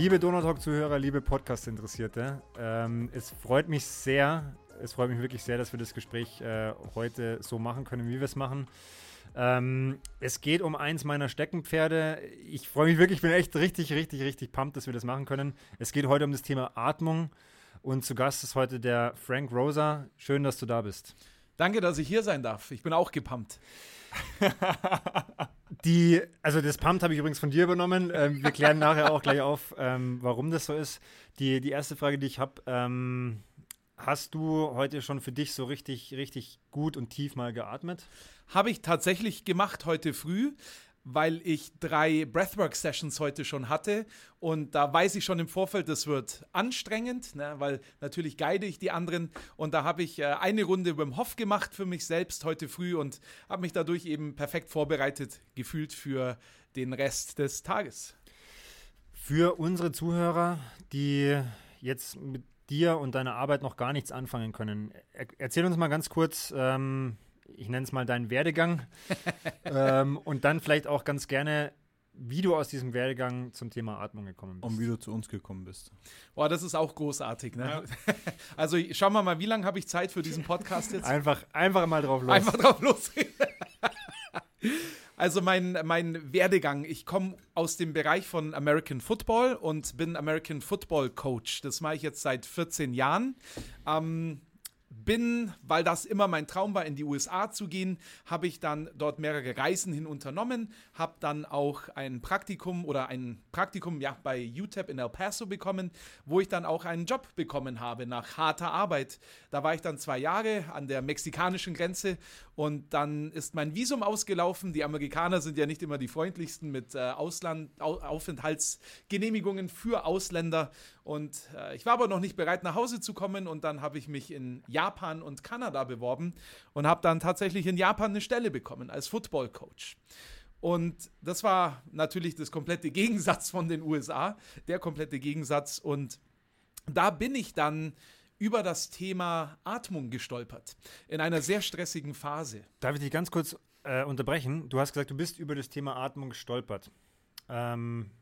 Liebe Donautalk-Zuhörer, liebe Podcast-Interessierte, ähm, es freut mich sehr, es freut mich wirklich sehr, dass wir das Gespräch äh, heute so machen können, wie wir es machen. Ähm, es geht um eins meiner Steckenpferde. Ich freue mich wirklich, ich bin echt richtig, richtig, richtig pumped, dass wir das machen können. Es geht heute um das Thema Atmung und zu Gast ist heute der Frank Rosa. Schön, dass du da bist. Danke, dass ich hier sein darf. Ich bin auch gepumpt. Die, also das Pumpt habe ich übrigens von dir übernommen. Ähm, wir klären nachher auch gleich auf, ähm, warum das so ist. Die, die erste Frage, die ich habe, ähm, hast du heute schon für dich so richtig, richtig gut und tief mal geatmet? Habe ich tatsächlich gemacht heute früh weil ich drei Breathwork-Sessions heute schon hatte und da weiß ich schon im Vorfeld, das wird anstrengend, ne, weil natürlich guide ich die anderen und da habe ich äh, eine Runde beim Hof gemacht für mich selbst heute früh und habe mich dadurch eben perfekt vorbereitet gefühlt für den Rest des Tages. Für unsere Zuhörer, die jetzt mit dir und deiner Arbeit noch gar nichts anfangen können, er erzähl uns mal ganz kurz, ähm, ich nenne es mal deinen Werdegang. ähm, und dann vielleicht auch ganz gerne, wie du aus diesem Werdegang zum Thema Atmung gekommen bist. Und wie du zu uns gekommen bist. Boah, das ist auch großartig. Ne? Ja. Also schauen wir mal, wie lange habe ich Zeit für diesen Podcast jetzt? Einfach, einfach mal drauf los. Einfach drauf los. Also mein, mein Werdegang, ich komme aus dem Bereich von American Football und bin American Football Coach. Das mache ich jetzt seit 14 Jahren. Ähm, bin, weil das immer mein Traum war, in die USA zu gehen, habe ich dann dort mehrere Reisen hin unternommen, habe dann auch ein Praktikum oder ein Praktikum ja, bei UTEP in El Paso bekommen, wo ich dann auch einen Job bekommen habe nach harter Arbeit. Da war ich dann zwei Jahre an der mexikanischen Grenze und dann ist mein Visum ausgelaufen. Die Amerikaner sind ja nicht immer die freundlichsten mit äh, Ausland Aufenthaltsgenehmigungen für Ausländer und äh, ich war aber noch nicht bereit nach Hause zu kommen und dann habe ich mich in Japan und Kanada beworben und habe dann tatsächlich in Japan eine Stelle bekommen als Football Coach. Und das war natürlich das komplette Gegensatz von den USA, der komplette Gegensatz. Und da bin ich dann über das Thema Atmung gestolpert, in einer sehr stressigen Phase. Darf ich dich ganz kurz äh, unterbrechen? Du hast gesagt, du bist über das Thema Atmung gestolpert. Ähm,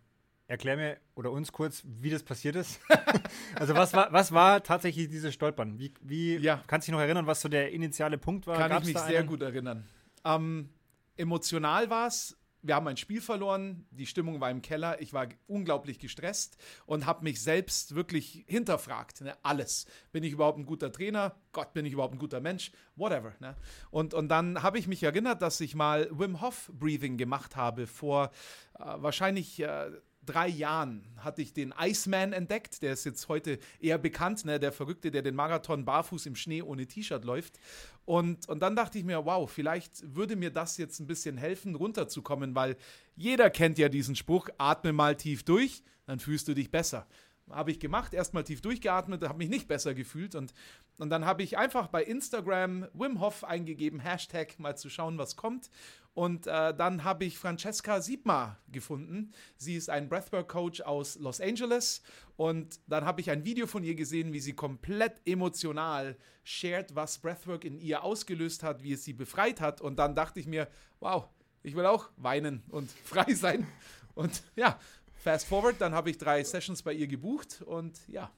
Erklär mir oder uns kurz, wie das passiert ist. also was war, was war tatsächlich dieses Stolpern? Wie, wie ja. kannst du dich noch erinnern, was so der initiale Punkt war? Kann Gab's ich mich sehr gut erinnern. Ähm, emotional war es. Wir haben ein Spiel verloren, die Stimmung war im Keller, ich war unglaublich gestresst und habe mich selbst wirklich hinterfragt. Ne? Alles. Bin ich überhaupt ein guter Trainer? Gott, bin ich überhaupt ein guter Mensch? Whatever. Ne? Und, und dann habe ich mich erinnert, dass ich mal Wim Hof Breathing gemacht habe vor äh, wahrscheinlich äh, drei Jahren hatte ich den Iceman entdeckt. Der ist jetzt heute eher bekannt, ne? der Verrückte, der den Marathon barfuß im Schnee ohne T-Shirt läuft. Und, und dann dachte ich mir, wow, vielleicht würde mir das jetzt ein bisschen helfen, runterzukommen, weil jeder kennt ja diesen Spruch, atme mal tief durch, dann fühlst du dich besser. Habe ich gemacht, erstmal tief durchgeatmet, habe mich nicht besser gefühlt und, und dann habe ich einfach bei Instagram Wim Hof eingegeben, Hashtag, mal zu schauen, was kommt. Und äh, dann habe ich Francesca Siebma gefunden. Sie ist ein Breathwork-Coach aus Los Angeles. Und dann habe ich ein Video von ihr gesehen, wie sie komplett emotional shared, was Breathwork in ihr ausgelöst hat, wie es sie befreit hat. Und dann dachte ich mir, wow, ich will auch weinen und frei sein. Und ja, fast forward, dann habe ich drei Sessions bei ihr gebucht und ja.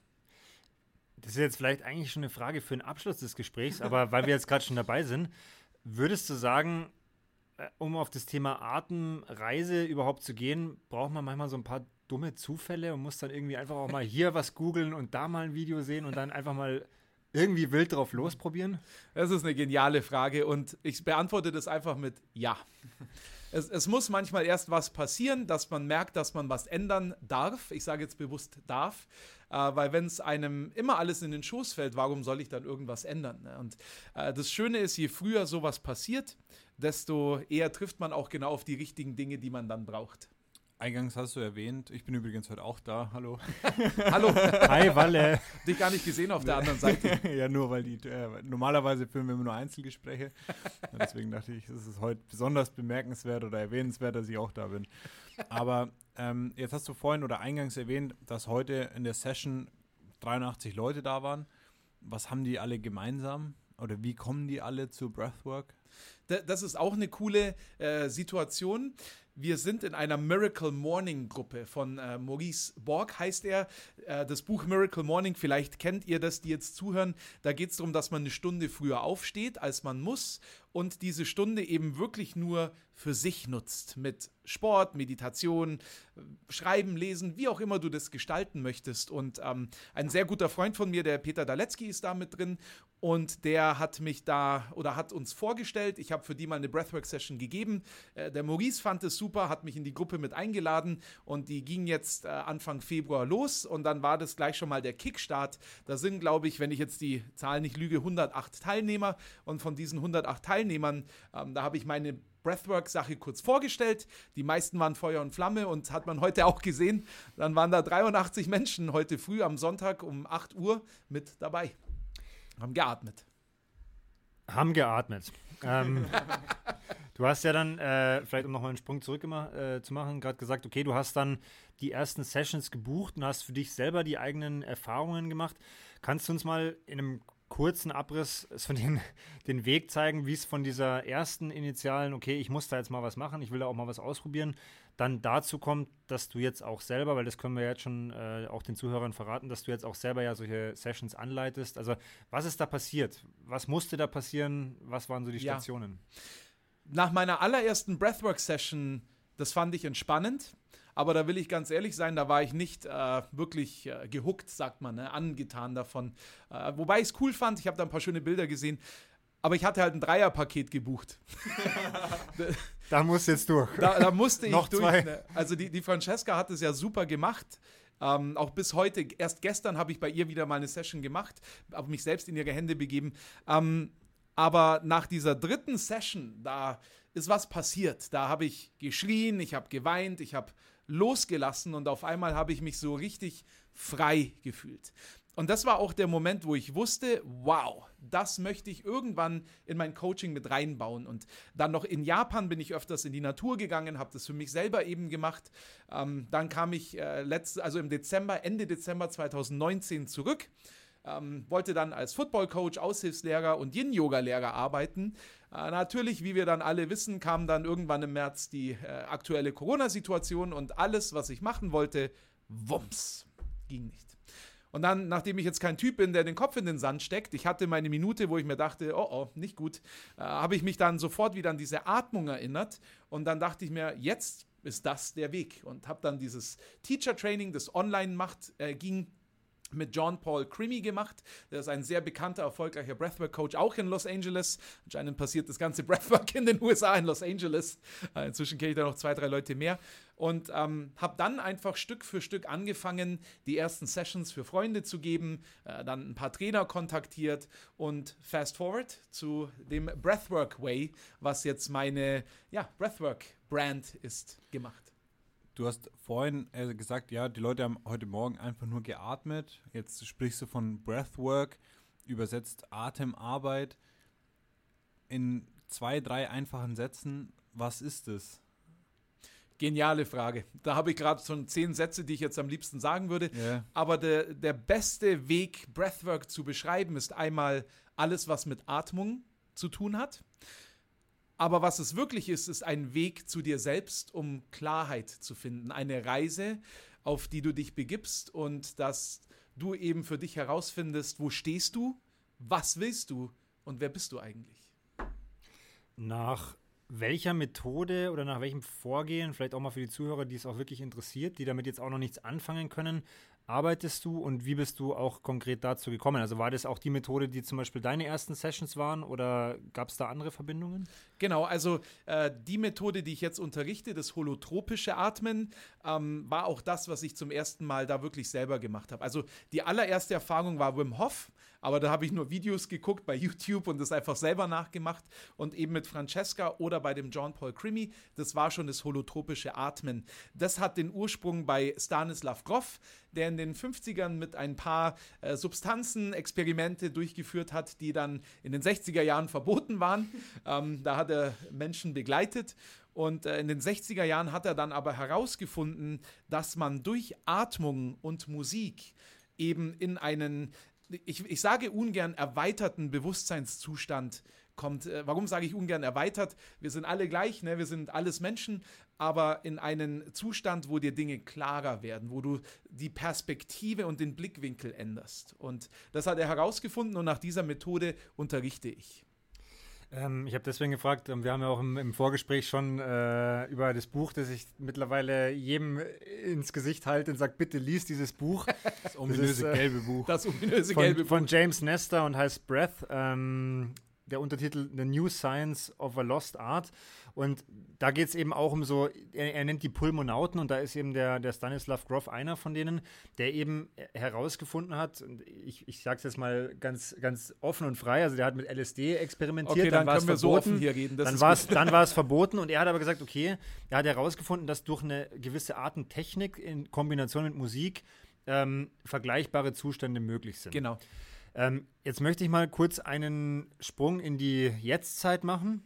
Das ist jetzt vielleicht eigentlich schon eine Frage für den Abschluss des Gesprächs, aber weil wir jetzt gerade schon dabei sind, würdest du sagen, um auf das Thema Atemreise überhaupt zu gehen, braucht man manchmal so ein paar dumme Zufälle und muss dann irgendwie einfach auch mal hier was googeln und da mal ein Video sehen und dann einfach mal irgendwie wild drauf losprobieren? Das ist eine geniale Frage und ich beantworte das einfach mit Ja. Es, es, muss manchmal erst was passieren, dass man merkt, dass man was ändern darf. Ich sage jetzt bewusst darf, äh, weil wenn es einem immer alles in den Schoß fällt, warum soll ich dann irgendwas ändern? Ne? Und äh, das Schöne ist, je früher sowas passiert, desto eher trifft man auch genau auf die richtigen Dinge, die man dann braucht. Eingangs hast du erwähnt, ich bin übrigens heute auch da. Hallo. Hallo. Hi, Walle. Dich gar nicht gesehen auf der anderen Seite. ja, nur weil die, äh, normalerweise filmen wir immer nur Einzelgespräche. Und deswegen dachte ich, es ist heute besonders bemerkenswert oder erwähnenswert, dass ich auch da bin. Aber ähm, jetzt hast du vorhin oder eingangs erwähnt, dass heute in der Session 83 Leute da waren. Was haben die alle gemeinsam? Oder wie kommen die alle zu Breathwork? Das ist auch eine coole äh, Situation. Wir sind in einer Miracle Morning Gruppe von äh, Maurice Borg, heißt er. Äh, das Buch Miracle Morning, vielleicht kennt ihr das, die jetzt zuhören. Da geht es darum, dass man eine Stunde früher aufsteht, als man muss und diese Stunde eben wirklich nur für sich nutzt. Mit Sport, Meditation, Schreiben, Lesen, wie auch immer du das gestalten möchtest. Und ähm, ein sehr guter Freund von mir, der Peter Daletzky, ist da mit drin. Und der hat mich da oder hat uns vorgestellt. Ich habe für die mal eine Breathwork-Session gegeben. Äh, der Maurice fand es super, hat mich in die Gruppe mit eingeladen. Und die ging jetzt äh, Anfang Februar los. Und dann war das gleich schon mal der Kickstart. Da sind, glaube ich, wenn ich jetzt die Zahl nicht lüge, 108 Teilnehmer. Und von diesen 108 Teilnehmern, ähm, da habe ich meine Breathwork-Sache kurz vorgestellt. Die meisten waren Feuer und Flamme und hat man heute auch gesehen. Dann waren da 83 Menschen heute früh am Sonntag um 8 Uhr mit dabei. Haben geatmet. Haben geatmet. ähm, du hast ja dann, äh, vielleicht um nochmal einen Sprung zurück immer, äh, zu machen, gerade gesagt, okay, du hast dann die ersten Sessions gebucht und hast für dich selber die eigenen Erfahrungen gemacht. Kannst du uns mal in einem kurzen Abriss von den, den Weg zeigen, wie es von dieser ersten initialen, okay, ich muss da jetzt mal was machen, ich will da auch mal was ausprobieren, dann dazu kommt, dass du jetzt auch selber, weil das können wir jetzt schon äh, auch den Zuhörern verraten, dass du jetzt auch selber ja solche Sessions anleitest. Also was ist da passiert? Was musste da passieren? Was waren so die Stationen? Ja. Nach meiner allerersten Breathwork-Session, das fand ich entspannend. Aber da will ich ganz ehrlich sein, da war ich nicht äh, wirklich äh, gehuckt, sagt man, ne? angetan davon. Äh, wobei ich es cool fand, ich habe da ein paar schöne Bilder gesehen. Aber ich hatte halt ein Dreierpaket gebucht. da musst jetzt durch. Da, da musste ich Noch durch. Zwei. Ne? Also die, die Francesca hat es ja super gemacht. Ähm, auch bis heute, erst gestern habe ich bei ihr wieder mal eine Session gemacht, habe mich selbst in ihre Hände begeben. Ähm, aber nach dieser dritten Session, da ist was passiert. Da habe ich geschrien, ich habe geweint, ich habe losgelassen und auf einmal habe ich mich so richtig frei gefühlt. Und das war auch der Moment, wo ich wusste, wow, das möchte ich irgendwann in mein Coaching mit reinbauen. Und dann noch in Japan bin ich öfters in die Natur gegangen, habe das für mich selber eben gemacht. Ähm, dann kam ich äh, letzt, also im Dezember, Ende Dezember 2019 zurück. Ähm, wollte dann als Football Coach, Aushilfslehrer und Yin-Yoga-Lehrer arbeiten. Äh, natürlich, wie wir dann alle wissen, kam dann irgendwann im März die äh, aktuelle Corona-Situation und alles, was ich machen wollte, wumms, ging nicht. Und dann, nachdem ich jetzt kein Typ bin, der den Kopf in den Sand steckt, ich hatte meine Minute, wo ich mir dachte, oh oh, nicht gut, äh, habe ich mich dann sofort wieder an diese Atmung erinnert und dann dachte ich mir, jetzt ist das der Weg und habe dann dieses Teacher Training, das online macht, äh, ging mit John Paul Crimmy gemacht. Der ist ein sehr bekannter, erfolgreicher Breathwork-Coach, auch in Los Angeles. Anscheinend passiert das ganze Breathwork in den USA, in Los Angeles. Äh, inzwischen kenne ich da noch zwei, drei Leute mehr. Und ähm, habe dann einfach Stück für Stück angefangen, die ersten Sessions für Freunde zu geben, äh, dann ein paar Trainer kontaktiert und fast forward zu dem Breathwork Way, was jetzt meine ja, Breathwork-Brand ist, gemacht. Du hast vorhin äh, gesagt, ja, die Leute haben heute Morgen einfach nur geatmet. Jetzt sprichst du von Breathwork, übersetzt Atemarbeit. In zwei, drei einfachen Sätzen, was ist es? Geniale Frage. Da habe ich gerade schon zehn Sätze, die ich jetzt am liebsten sagen würde. Yeah. Aber der, der beste Weg, Breathwork zu beschreiben, ist einmal alles, was mit Atmung zu tun hat. Aber was es wirklich ist, ist ein Weg zu dir selbst, um Klarheit zu finden. Eine Reise, auf die du dich begibst und dass du eben für dich herausfindest, wo stehst du, was willst du und wer bist du eigentlich. Nach welcher Methode oder nach welchem Vorgehen, vielleicht auch mal für die Zuhörer, die es auch wirklich interessiert, die damit jetzt auch noch nichts anfangen können, arbeitest du und wie bist du auch konkret dazu gekommen? Also war das auch die Methode, die zum Beispiel deine ersten Sessions waren oder gab es da andere Verbindungen? Genau, also äh, die Methode, die ich jetzt unterrichte, das holotropische Atmen, ähm, war auch das, was ich zum ersten Mal da wirklich selber gemacht habe. Also die allererste Erfahrung war Wim Hof, aber da habe ich nur Videos geguckt bei YouTube und das einfach selber nachgemacht und eben mit Francesca oder bei dem John Paul Crimi, das war schon das holotropische Atmen. Das hat den Ursprung bei Stanislav Grof, der in den 50ern mit ein paar äh, Substanzen Experimente durchgeführt hat, die dann in den 60er Jahren verboten waren. ähm, da hat er Menschen begleitet und äh, in den 60er Jahren hat er dann aber herausgefunden, dass man durch Atmung und Musik eben in einen, ich, ich sage ungern erweiterten Bewusstseinszustand kommt, äh, warum sage ich ungern erweitert? Wir sind alle gleich, ne? wir sind alles Menschen, aber in einen Zustand, wo dir Dinge klarer werden, wo du die Perspektive und den Blickwinkel änderst. Und das hat er herausgefunden und nach dieser Methode unterrichte ich. Ähm, ich habe deswegen gefragt, ähm, wir haben ja auch im, im Vorgespräch schon äh, über das Buch, das ich mittlerweile jedem ins Gesicht halte und sage, bitte lies dieses Buch. Das ominöse das, äh, gelbe Buch. Das ominöse von, gelbe Buch. Von James Nestor und heißt Breath. Ähm, der Untertitel The New Science of a Lost Art. Und da geht es eben auch um so, er, er, nennt die Pulmonauten und da ist eben der, der Stanislav Grof einer von denen, der eben herausgefunden hat, und ich, ich sage es jetzt mal ganz, ganz offen und frei, also der hat mit LSD experimentiert, okay, dann, dann war es verboten. So reden, dann war es verboten und er hat aber gesagt, okay, er hat herausgefunden, dass durch eine gewisse Art und Technik in Kombination mit Musik ähm, vergleichbare Zustände möglich sind. Genau. Ähm, jetzt möchte ich mal kurz einen Sprung in die Jetztzeit machen.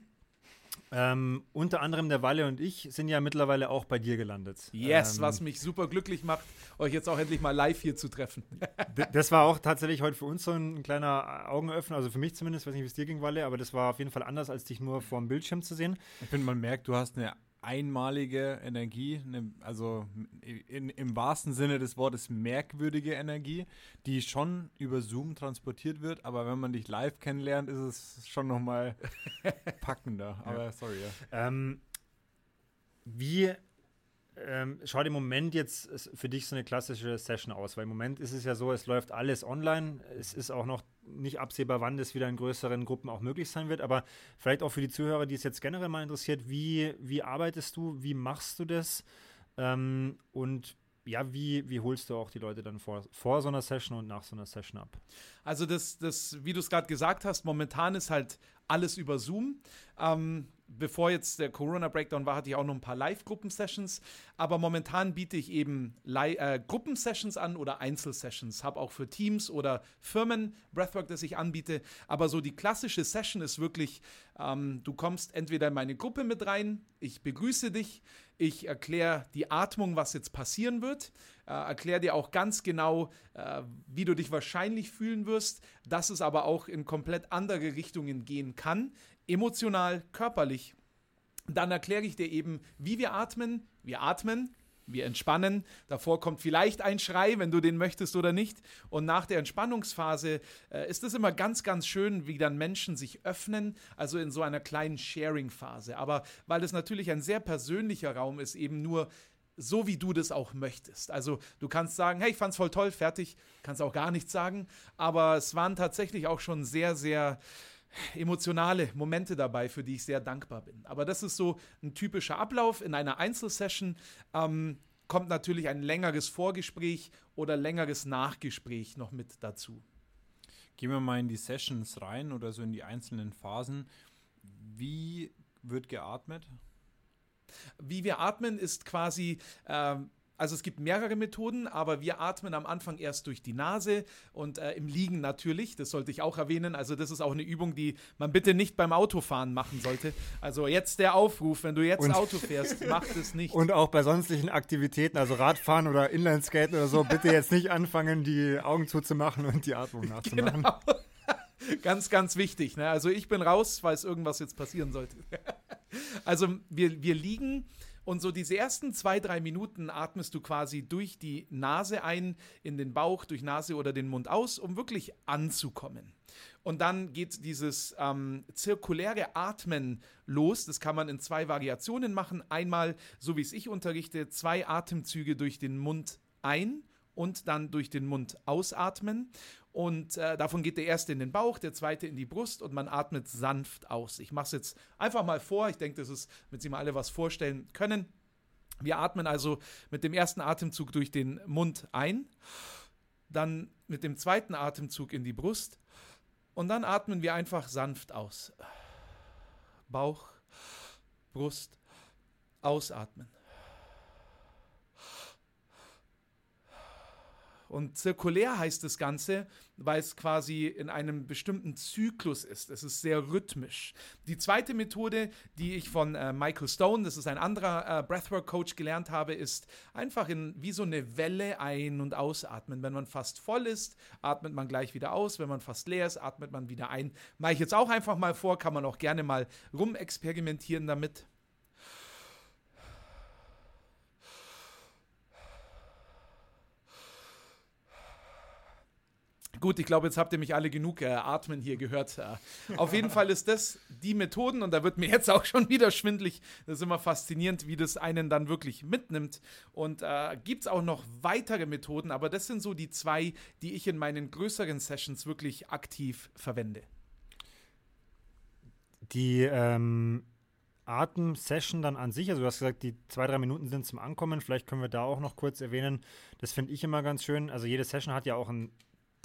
Ähm, unter anderem der Walle und ich sind ja mittlerweile auch bei dir gelandet. Yes, ähm, was mich super glücklich macht, euch jetzt auch endlich mal live hier zu treffen. das war auch tatsächlich heute für uns so ein kleiner Augenöffner, also für mich zumindest, weiß nicht, wie es dir ging, Walle, aber das war auf jeden Fall anders, als dich nur vor dem Bildschirm zu sehen. Ich finde, man merkt, du hast eine einmalige Energie, ne, also in, im wahrsten Sinne des Wortes merkwürdige Energie, die schon über Zoom transportiert wird, aber wenn man dich live kennenlernt, ist es schon nochmal packender. Aber sorry, ja. Ähm, wie ähm, schaut im Moment jetzt für dich so eine klassische Session aus? Weil im Moment ist es ja so, es läuft alles online. Es ist auch noch nicht absehbar, wann das wieder in größeren Gruppen auch möglich sein wird. Aber vielleicht auch für die Zuhörer, die es jetzt generell mal interessiert, wie, wie arbeitest du, wie machst du das? Ähm, und ja, wie, wie holst du auch die Leute dann vor, vor so einer Session und nach so einer Session ab? Also das, das wie du es gerade gesagt hast, momentan ist halt alles über Zoom. Ähm, bevor jetzt der Corona-Breakdown war, hatte ich auch noch ein paar Live-Gruppen-Sessions. Aber momentan biete ich eben äh, Gruppensessions an oder Einzelsessions. Habe auch für Teams oder Firmen Breathwork, das ich anbiete. Aber so die klassische Session ist wirklich, ähm, du kommst entweder in meine Gruppe mit rein, ich begrüße dich, ich erkläre die Atmung, was jetzt passieren wird, äh, erkläre dir auch ganz genau, äh, wie du dich wahrscheinlich fühlen wirst, dass es aber auch in komplett andere Richtungen gehen kann emotional, körperlich. Dann erkläre ich dir eben, wie wir atmen. Wir atmen, wir entspannen. Davor kommt vielleicht ein Schrei, wenn du den möchtest oder nicht. Und nach der Entspannungsphase äh, ist es immer ganz, ganz schön, wie dann Menschen sich öffnen, also in so einer kleinen Sharing-Phase. Aber weil es natürlich ein sehr persönlicher Raum ist, eben nur so wie du das auch möchtest. Also du kannst sagen, hey, ich fand's voll toll, fertig, kannst auch gar nichts sagen, aber es waren tatsächlich auch schon sehr, sehr emotionale Momente dabei, für die ich sehr dankbar bin. Aber das ist so ein typischer Ablauf in einer Einzelsession. Ähm, kommt natürlich ein längeres Vorgespräch oder längeres Nachgespräch noch mit dazu. Gehen wir mal in die Sessions rein oder so in die einzelnen Phasen. Wie wird geatmet? Wie wir atmen ist quasi, äh, also es gibt mehrere Methoden, aber wir atmen am Anfang erst durch die Nase und äh, im Liegen natürlich, das sollte ich auch erwähnen. Also das ist auch eine Übung, die man bitte nicht beim Autofahren machen sollte. Also jetzt der Aufruf, wenn du jetzt und, Auto fährst, mach das nicht. Und auch bei sonstigen Aktivitäten, also Radfahren oder Inlineskaten oder so, bitte jetzt nicht anfangen, die Augen zuzumachen und die Atmung nachzumachen. Genau. ganz, ganz wichtig. Ne? Also ich bin raus, falls irgendwas jetzt passieren sollte. also wir, wir liegen und so diese ersten zwei, drei Minuten atmest du quasi durch die Nase ein, in den Bauch, durch Nase oder den Mund aus, um wirklich anzukommen. Und dann geht dieses ähm, zirkuläre Atmen los. Das kann man in zwei Variationen machen. Einmal, so wie es ich unterrichte, zwei Atemzüge durch den Mund ein und dann durch den Mund ausatmen. Und äh, davon geht der erste in den Bauch, der zweite in die Brust und man atmet sanft aus. Ich mache es jetzt einfach mal vor. Ich denke, das ist, damit Sie mal alle was vorstellen können. Wir atmen also mit dem ersten Atemzug durch den Mund ein, dann mit dem zweiten Atemzug in die Brust und dann atmen wir einfach sanft aus. Bauch, Brust, ausatmen. Und zirkulär heißt das Ganze, weil es quasi in einem bestimmten Zyklus ist. Es ist sehr rhythmisch. Die zweite Methode, die ich von äh, Michael Stone, das ist ein anderer äh, Breathwork-Coach, gelernt habe, ist einfach in, wie so eine Welle ein- und ausatmen. Wenn man fast voll ist, atmet man gleich wieder aus. Wenn man fast leer ist, atmet man wieder ein. Mache ich jetzt auch einfach mal vor, kann man auch gerne mal rumexperimentieren damit. Gut, ich glaube, jetzt habt ihr mich alle genug äh, atmen hier gehört. Äh, auf jeden Fall ist das die Methoden und da wird mir jetzt auch schon wieder schwindlig. Das ist immer faszinierend, wie das einen dann wirklich mitnimmt. Und äh, gibt es auch noch weitere Methoden, aber das sind so die zwei, die ich in meinen größeren Sessions wirklich aktiv verwende. Die ähm, Atem-Session dann an sich, also du hast gesagt, die zwei, drei Minuten sind zum Ankommen. Vielleicht können wir da auch noch kurz erwähnen. Das finde ich immer ganz schön. Also jede Session hat ja auch ein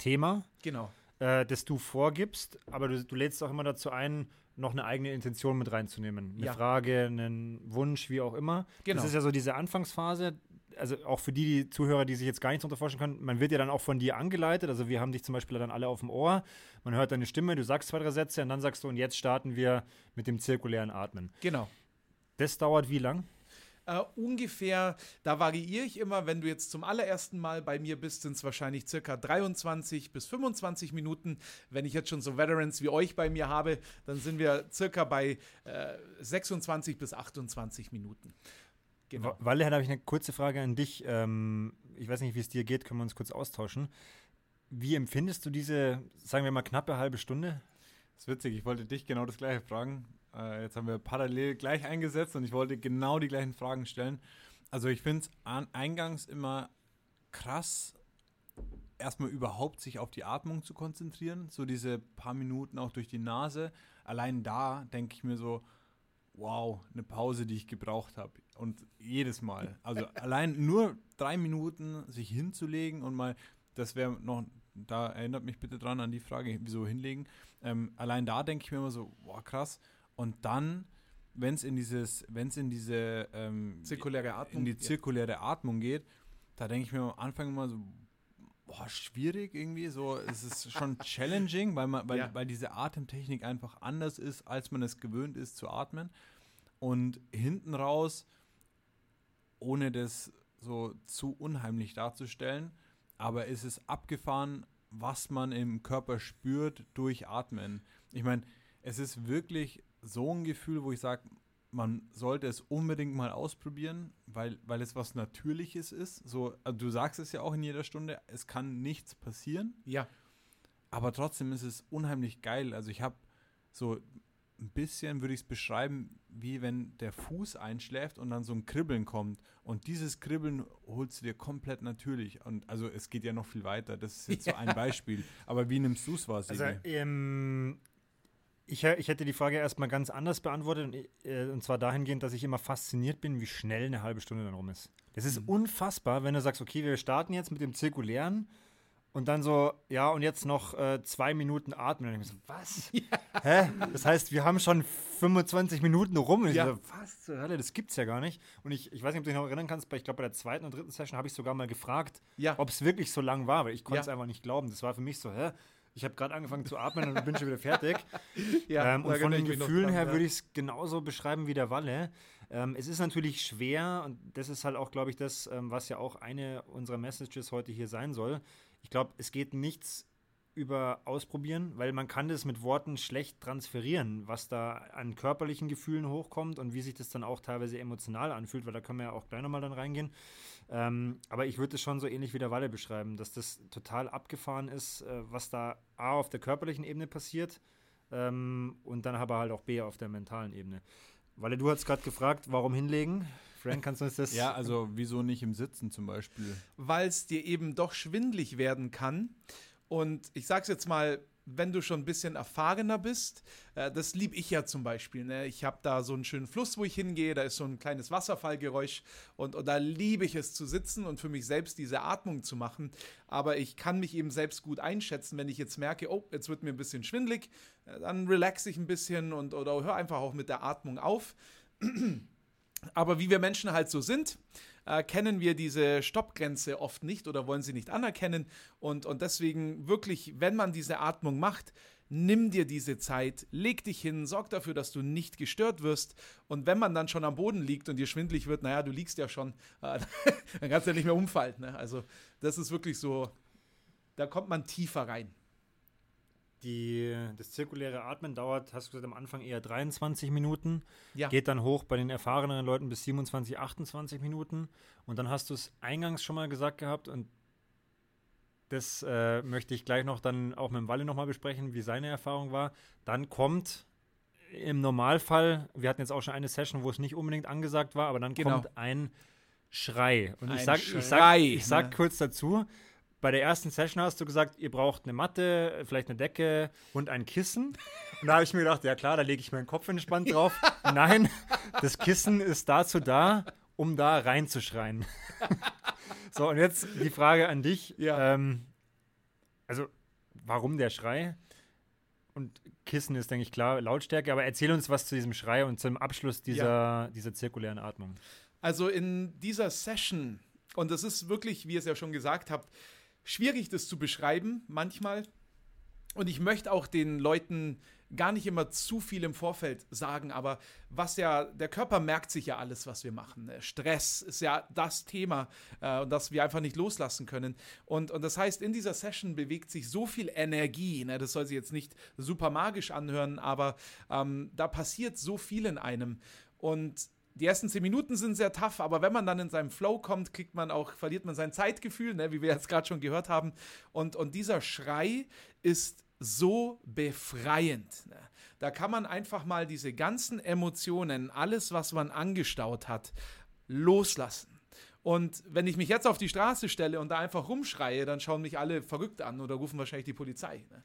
Thema, Genau. äh, das du vorgibst, aber du, du lädst auch immer dazu ein, noch eine eigene Intention mit reinzunehmen. Eine Ja. Frage, einen Wunsch, wie auch immer. Genau. Das ist ja so diese Anfangsphase. Also auch für die, die Zuhörer, die sich jetzt gar nichts darunter vorstellen können, man wird ja dann auch von dir angeleitet. Also wir haben dich zum Beispiel dann alle auf dem Ohr. Man hört deine Stimme, du sagst zwei, drei Sätze und dann sagst du, und jetzt starten wir mit dem zirkulären Atmen. Genau. Das dauert wie lang? Äh, ungefähr, da variiere ich immer, wenn du jetzt zum allerersten Mal bei mir bist, sind es wahrscheinlich circa 23 bis 25 Minuten. Wenn ich jetzt schon so Veterans wie euch bei mir habe, dann sind wir circa bei äh, 26 bis 28 Minuten. Genau. Wa- Walle, da habe ich eine kurze Frage an dich. Ähm, ich weiß nicht, wie es dir geht, können wir uns kurz austauschen. Wie empfindest du diese, sagen wir mal, knappe halbe Stunde? Das ist witzig, ich wollte dich genau das gleiche fragen. Äh, jetzt haben wir parallel gleich eingesetzt und ich wollte genau die gleichen Fragen stellen. Also ich finde es eingangs immer krass, erstmal überhaupt sich auf die Atmung zu konzentrieren. So diese paar Minuten auch durch die Nase. Allein da denke ich mir so, wow, eine Pause, die ich gebraucht habe. Und jedes Mal. Also allein nur drei Minuten sich hinzulegen und mal, das wäre noch, da erinnert mich bitte dran an die Frage, wieso hinlegen. Ähm, allein da denke ich mir immer so, wow, krass. Und dann, wenn es in dieses, wenn es in diese ähm, Zirkuläre Atmung. in die ja. zirkuläre Atmung geht, da denke ich mir am Anfang immer so, boah, schwierig irgendwie. So, es ist schon challenging, weil, man, weil, Ja. weil diese Atemtechnik einfach anders ist, als man es gewöhnt ist zu atmen. Und hinten raus, ohne das so zu unheimlich darzustellen, aber es ist abgefahren, was man im Körper spürt durch Atmen. Ich meine, es ist wirklich so ein Gefühl, wo ich sage, man sollte es unbedingt mal ausprobieren, weil, weil es was Natürliches ist. So, also du sagst es ja auch in jeder Stunde, es kann nichts passieren, ja, aber trotzdem ist es unheimlich geil. Also ich habe so ein bisschen, würde ich es beschreiben, wie wenn der Fuß einschläft und dann so ein Kribbeln kommt. Und dieses Kribbeln holst du dir komplett natürlich. Und also es geht ja noch viel weiter. Das ist jetzt so ein Beispiel. Aber wie nimmst du es wahr, Also, Sigi? ähm, ich, ich hätte die Frage erstmal ganz anders beantwortet und, äh, und zwar dahingehend, dass ich immer fasziniert bin, wie schnell eine halbe Stunde dann rum ist. Das ist unfassbar, wenn du sagst, okay, wir starten jetzt mit dem Zirkulären und dann so, ja, und jetzt noch äh, zwei Minuten atmen. Und ich so, was? Hä? Das heißt, wir haben schon 25 Minuten rum. Und ich Ja. so, was zur Hölle, das gibt's ja gar nicht. Und ich, ich weiß nicht, ob du dich noch erinnern kannst, aber ich glaube, bei der zweiten und dritten Session habe ich sogar mal gefragt, ja. ob es wirklich so lang war, weil ich konnte es Ja. einfach nicht glauben. Das war für mich so, hä? Ich habe gerade angefangen zu atmen und bin schon wieder fertig. ja ähm, und von den Gefühlen dran, her ja. würde ich es genauso beschreiben wie der Walle. Ähm, es ist natürlich schwer und das ist halt auch, glaube ich, das, ähm, was ja auch eine unserer Messages heute hier sein soll. Ich glaube, es geht nichts über Ausprobieren, weil man kann das mit Worten schlecht transferieren, was da an körperlichen Gefühlen hochkommt und wie sich das dann auch teilweise emotional anfühlt, weil da können wir ja auch gleich nochmal dann reingehen. Ähm, aber ich würde es schon so ähnlich wie der Walle beschreiben, dass das total abgefahren ist, äh, was da A auf der körperlichen Ebene passiert ähm, und dann aber halt auch B auf der mentalen Ebene. Walle, du hast gerade gefragt, warum hinlegen? Frank, kannst du uns das? Ja, also wieso nicht im Sitzen zum Beispiel? weil es dir eben doch schwindlig werden kann. Und ich sag's jetzt mal, wenn du schon ein bisschen erfahrener bist, äh, das lieb ich ja zum Beispiel. Ne? Ich habe da so einen schönen Fluss, wo ich hingehe, da ist so ein kleines Wasserfallgeräusch und, und da liebe ich es zu sitzen und für mich selbst diese Atmung zu machen. Aber ich kann mich eben selbst gut einschätzen, wenn ich jetzt merke, oh, jetzt wird mir ein bisschen schwindlig, äh, dann relax ich ein bisschen und oder hör einfach auch mit der Atmung auf. Aber wie wir Menschen halt so sind, äh, kennen wir diese Stoppgrenze oft nicht oder wollen sie nicht anerkennen. Und, und deswegen wirklich, wenn man diese Atmung macht, nimm dir diese Zeit, leg dich hin, sorg dafür, dass du nicht gestört wirst. Und wenn man dann schon am Boden liegt und dir schwindlig wird, naja, du liegst ja schon, dann kannst du ja nicht mehr umfallen. Ne? Also das ist wirklich so, da kommt man tiefer rein. Die, das zirkuläre Atmen dauert, hast du gesagt, am Anfang eher 23 Minuten. Ja. Geht dann hoch bei den erfahreneren Leuten bis 27, 28 Minuten. Und dann hast du es eingangs schon mal gesagt gehabt und das äh, möchte ich gleich noch dann auch mit dem Walle nochmal besprechen, wie seine Erfahrung war. Dann kommt im Normalfall, wir hatten jetzt auch schon eine Session, wo es nicht unbedingt angesagt war, aber dann Genau. kommt ein Schrei. Und Ein ich sag, ich sag, ich sag ne? kurz dazu, bei der ersten Session hast du gesagt, ihr braucht eine Matte, vielleicht eine Decke und ein Kissen. Und da habe ich mir gedacht, ja klar, da lege ich meinen Kopf entspannt drauf. Nein, das Kissen ist dazu da, um da reinzuschreien. so, und jetzt die Frage an dich. Ja. Ähm, also, warum der Schrei? Und Kissen ist, denke ich, klar, Lautstärke, aber erzähl uns was zu diesem Schrei und zum Abschluss dieser, dieser zirkulären Atmung. Also in dieser Session, und das ist wirklich, wie ihr es ja schon gesagt habt, schwierig, das zu beschreiben manchmal. Und ich möchte auch den Leuten gar nicht immer zu viel im Vorfeld sagen, aber was ja, der Körper merkt sich ja alles, was wir machen. Ne? Stress ist ja das Thema, äh, das wir einfach nicht loslassen können. Und, und das heißt, in dieser Session bewegt sich so viel Energie. Ne? Das soll sich jetzt nicht super magisch anhören, aber ähm, da passiert so viel in einem. Und die ersten zehn Minuten sind sehr tough, aber wenn man dann in seinem Flow kommt, kriegt man auch, verliert man sein Zeitgefühl, ne, wie wir jetzt gerade schon gehört haben. Und, und dieser Schrei ist so befreiend. Ne? Da kann man einfach mal diese ganzen Emotionen, alles, was man angestaut hat, loslassen. Und wenn ich mich jetzt auf die Straße stelle und da einfach rumschreie, dann schauen mich alle verrückt an oder rufen wahrscheinlich die Polizei. Ne?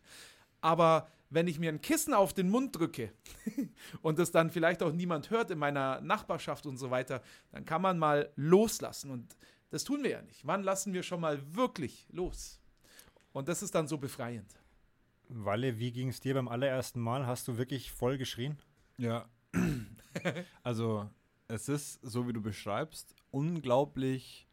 Aber wenn ich mir ein Kissen auf den Mund drücke und das dann vielleicht auch niemand hört in meiner Nachbarschaft und so weiter, dann kann man mal loslassen. Und das tun wir ja nicht. Wann lassen wir schon mal wirklich los? Und das ist dann so befreiend. Walle, wie ging es dir beim allerersten Mal? Hast du wirklich voll geschrien? Ja. also, es ist, so wie du beschreibst, unglaublich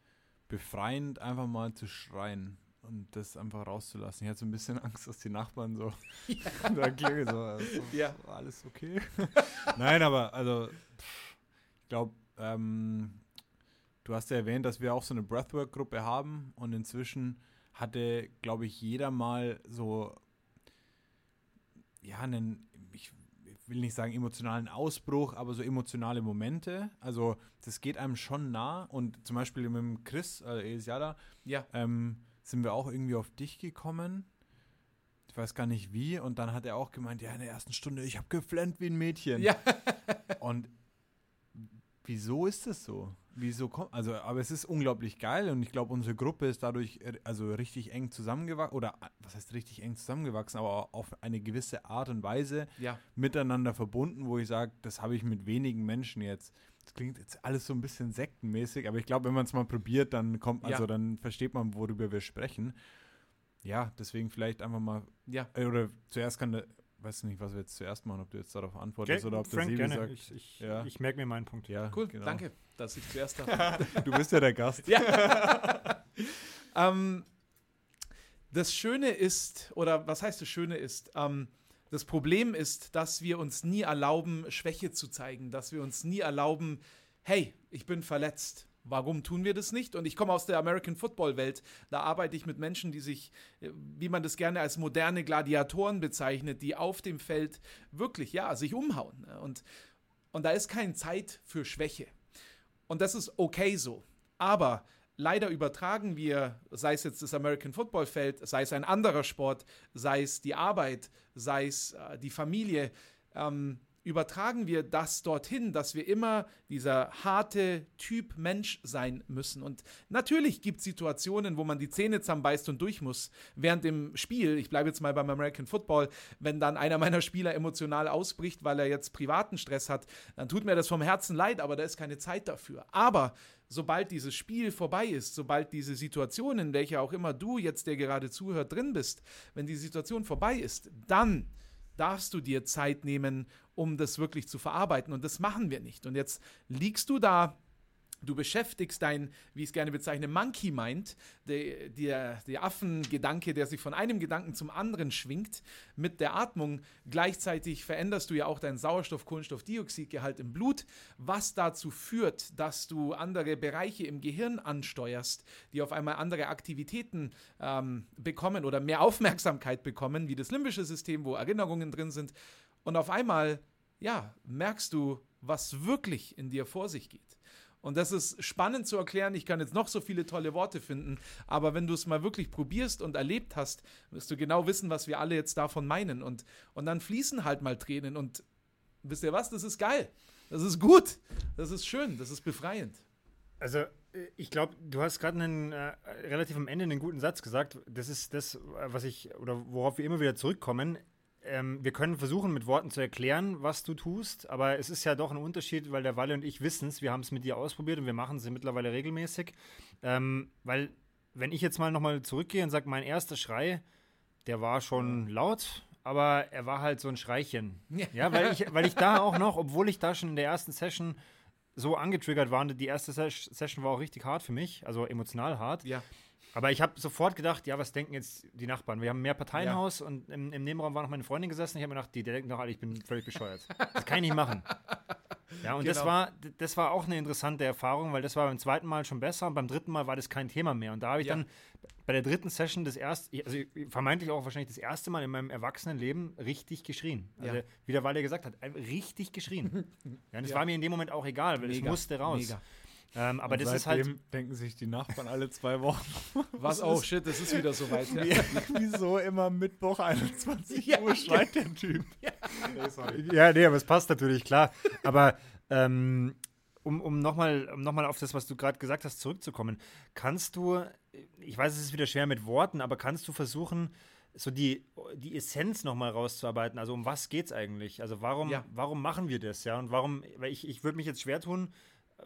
befreiend, einfach mal zu schreien und das einfach rauszulassen. Ich hatte so ein bisschen Angst, dass die Nachbarn so da klingeln, so, also, Ja. alles okay. Nein, aber also, pff, ich glaube, ähm, du hast ja erwähnt, dass wir auch so eine Breathwork-Gruppe haben und inzwischen hatte, glaube ich, jeder mal so, ja, einen, ich will nicht sagen emotionalen Ausbruch, aber so emotionale Momente. Also das geht einem schon nah und zum Beispiel mit dem Chris, äh, Elisiada, Ja, ähm, sind wir auch irgendwie auf dich gekommen. Ich weiß gar nicht wie. Und dann hat er auch gemeint, ja, in der ersten Stunde, ich habe geflennt wie ein Mädchen. ja, Und wieso ist das so? Wieso kommt, also, aber es ist unglaublich geil und ich glaube, unsere Gruppe ist dadurch also richtig eng zusammengewachsen, oder was heißt richtig eng zusammengewachsen, aber auf eine gewisse Art und Weise ja, miteinander verbunden, wo ich sage, das habe ich mit wenigen Menschen jetzt. Das klingt jetzt alles so ein bisschen sektenmäßig, aber ich glaube, wenn man es mal probiert, dann kommt, also Ja. dann versteht man, worüber wir sprechen. Ja, deswegen vielleicht einfach mal, ja. äh, oder zuerst kann der, weiß nicht, was wir jetzt zuerst machen, ob du jetzt darauf antwortest Ge- oder ob der Frank, Sebi gerne. sagt. Ich, ich, Ja. ich merke mir meinen Punkt. Ja, Cool, genau. danke, dass ich zuerst darf. Du bist ja der Gast. Ja. ähm, das Schöne ist, oder was heißt das Schöne ist, ähm, das Problem ist, dass wir uns nie erlauben, Schwäche zu zeigen, dass wir uns nie erlauben, hey, ich bin verletzt. Warum tun wir das nicht? Und ich komme aus der American Football Welt. Da arbeite ich mit Menschen, die sich, äh, wie man das gerne als moderne Gladiatoren bezeichnet, die auf dem Feld wirklich, ja, sich umhauen. ne? Und, und da ist keine Zeit für Schwäche. Und das ist okay so. Aber leider übertragen wir, sei es jetzt das American Football Feld, sei es ein anderer Sport, sei es die Arbeit, sei es äh, die Familie, ähm, übertragen wir das dorthin, dass wir immer dieser harte Typ Mensch sein müssen. Und natürlich gibt es Situationen, wo man die Zähne zusammenbeißt und durch muss. Während dem Spiel, ich bleibe jetzt mal beim American Football, wenn dann einer meiner Spieler emotional ausbricht, weil er jetzt privaten Stress hat, dann tut mir das vom Herzen leid, aber da ist keine Zeit dafür. Aber sobald dieses Spiel vorbei ist, sobald diese Situation, in welcher auch immer du jetzt, der gerade zuhört, drin bist, wenn die Situation vorbei ist, dann darfst du dir Zeit nehmen, um das wirklich zu verarbeiten. Und das machen wir nicht. Und jetzt liegst du da Du beschäftigst dein, wie ich es gerne bezeichne, Monkey Mind, der, der, der Affengedanke, der sich von einem Gedanken zum anderen schwingt, mit der Atmung. Gleichzeitig veränderst du ja auch deinen Sauerstoff-Kohlenstoffdioxidgehalt im Blut, was dazu führt, dass du andere Bereiche im Gehirn ansteuerst, die auf einmal andere Aktivitäten ähm, bekommen oder mehr Aufmerksamkeit bekommen, wie das limbische System, wo Erinnerungen drin sind. Und auf einmal, ja, merkst du, was wirklich in dir vor sich geht. Und das ist spannend zu erklären. Ich kann jetzt noch so viele tolle Worte finden, aber wenn du es mal wirklich probierst und erlebt hast, wirst du genau wissen, was wir alle jetzt davon meinen. Und, und dann fließen halt mal Tränen. Und wisst ihr was? Das ist geil. Das ist gut. Das ist schön. Das ist befreiend. Also, äh, ich glaube, du hast gerade äh, relativ am Ende einen guten Satz gesagt. Das ist das, was ich oder worauf wir immer wieder zurückkommen ähm, wir können versuchen, mit Worten zu erklären, was du tust, aber es ist ja doch ein Unterschied, weil der Walle und ich wissen es, wir haben es mit dir ausprobiert und wir machen es mittlerweile regelmäßig. Ähm, weil, wenn ich jetzt mal nochmal zurückgehe und sage, mein erster Schrei, der war schon laut, aber er war halt so ein Schreichen. Ja, weil ich, weil ich da auch noch, obwohl ich da schon in der ersten Session so angetriggert war, die erste Session war auch richtig hart für mich, also emotional hart. Ja. Aber ich habe sofort gedacht, ja, was denken jetzt die Nachbarn? Wir haben mehr Parteienhaus ja. und im, im, Nebenraum war noch meine Freundin gesessen. Ich habe mir gedacht, die, die denken doch alle, ich bin völlig bescheuert. Das kann ich nicht machen. Ja, und genau. das, war, das war auch eine interessante Erfahrung, weil das war beim zweiten Mal schon besser und beim dritten Mal war das kein Thema mehr. Und da habe ich ja. dann bei der dritten Session das erste, also vermeintlich auch wahrscheinlich das erste Mal in meinem Erwachsenenleben richtig geschrien. Also, ja. wie der Walde gesagt hat, richtig geschrien. ja, und das war mir in dem Moment auch egal, weil es musste raus. Mega. Ähm, aber und das ist halt. denken sich die Nachbarn alle zwei Wochen. Was? Oh shit, das ist wieder soweit. Ja. Wieso immer Mittwoch 21 ja, Uhr schreit der Typ? Ja. Nee, ja, nee, aber es passt natürlich, klar. Aber ähm, um, um nochmal um noch auf das, was du gerade gesagt hast, zurückzukommen, kannst du, ich weiß, es ist wieder schwer mit Worten, aber kannst du versuchen, so die, die Essenz nochmal rauszuarbeiten? Also um was geht es eigentlich? Also warum, ja. warum machen wir das? Ja, und warum, weil ich, ich würde mich jetzt schwer tun,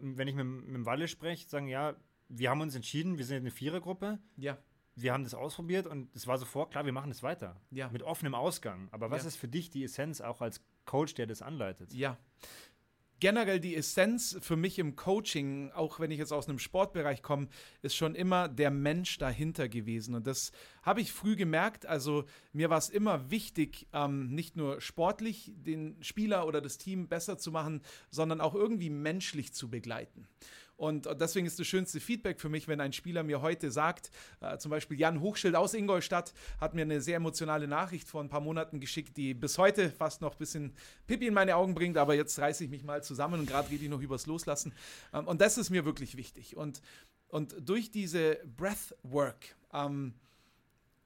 wenn ich mit, mit dem Walle spreche, sagen, ja, wir haben uns entschieden, wir sind eine Vierergruppe. Ja. Wir haben das ausprobiert und es war sofort klar, wir machen das weiter. Ja. Mit offenem Ausgang. Aber was ja. ist für dich die Essenz auch als Coach, der das anleitet? Ja generell die Essenz für mich im Coaching, auch wenn ich jetzt aus einem Sportbereich komme, ist schon immer der Mensch dahinter gewesen. Und das habe ich früh gemerkt. Also mir war es immer wichtig, ähm, nicht nur sportlich den Spieler oder das Team besser zu machen, sondern auch irgendwie menschlich zu begleiten. Und deswegen ist das schönste Feedback für mich, wenn ein Spieler mir heute sagt, äh, zum Beispiel Jan Hochschild aus Ingolstadt hat mir eine sehr emotionale Nachricht vor ein paar Monaten geschickt, die bis heute fast noch ein bisschen Pipi in meine Augen bringt, aber jetzt reiße ich mich mal zusammen und gerade rede ich noch übers Loslassen. Ähm, und das ist mir wirklich wichtig. Und, und durch diese Breathwork, ähm,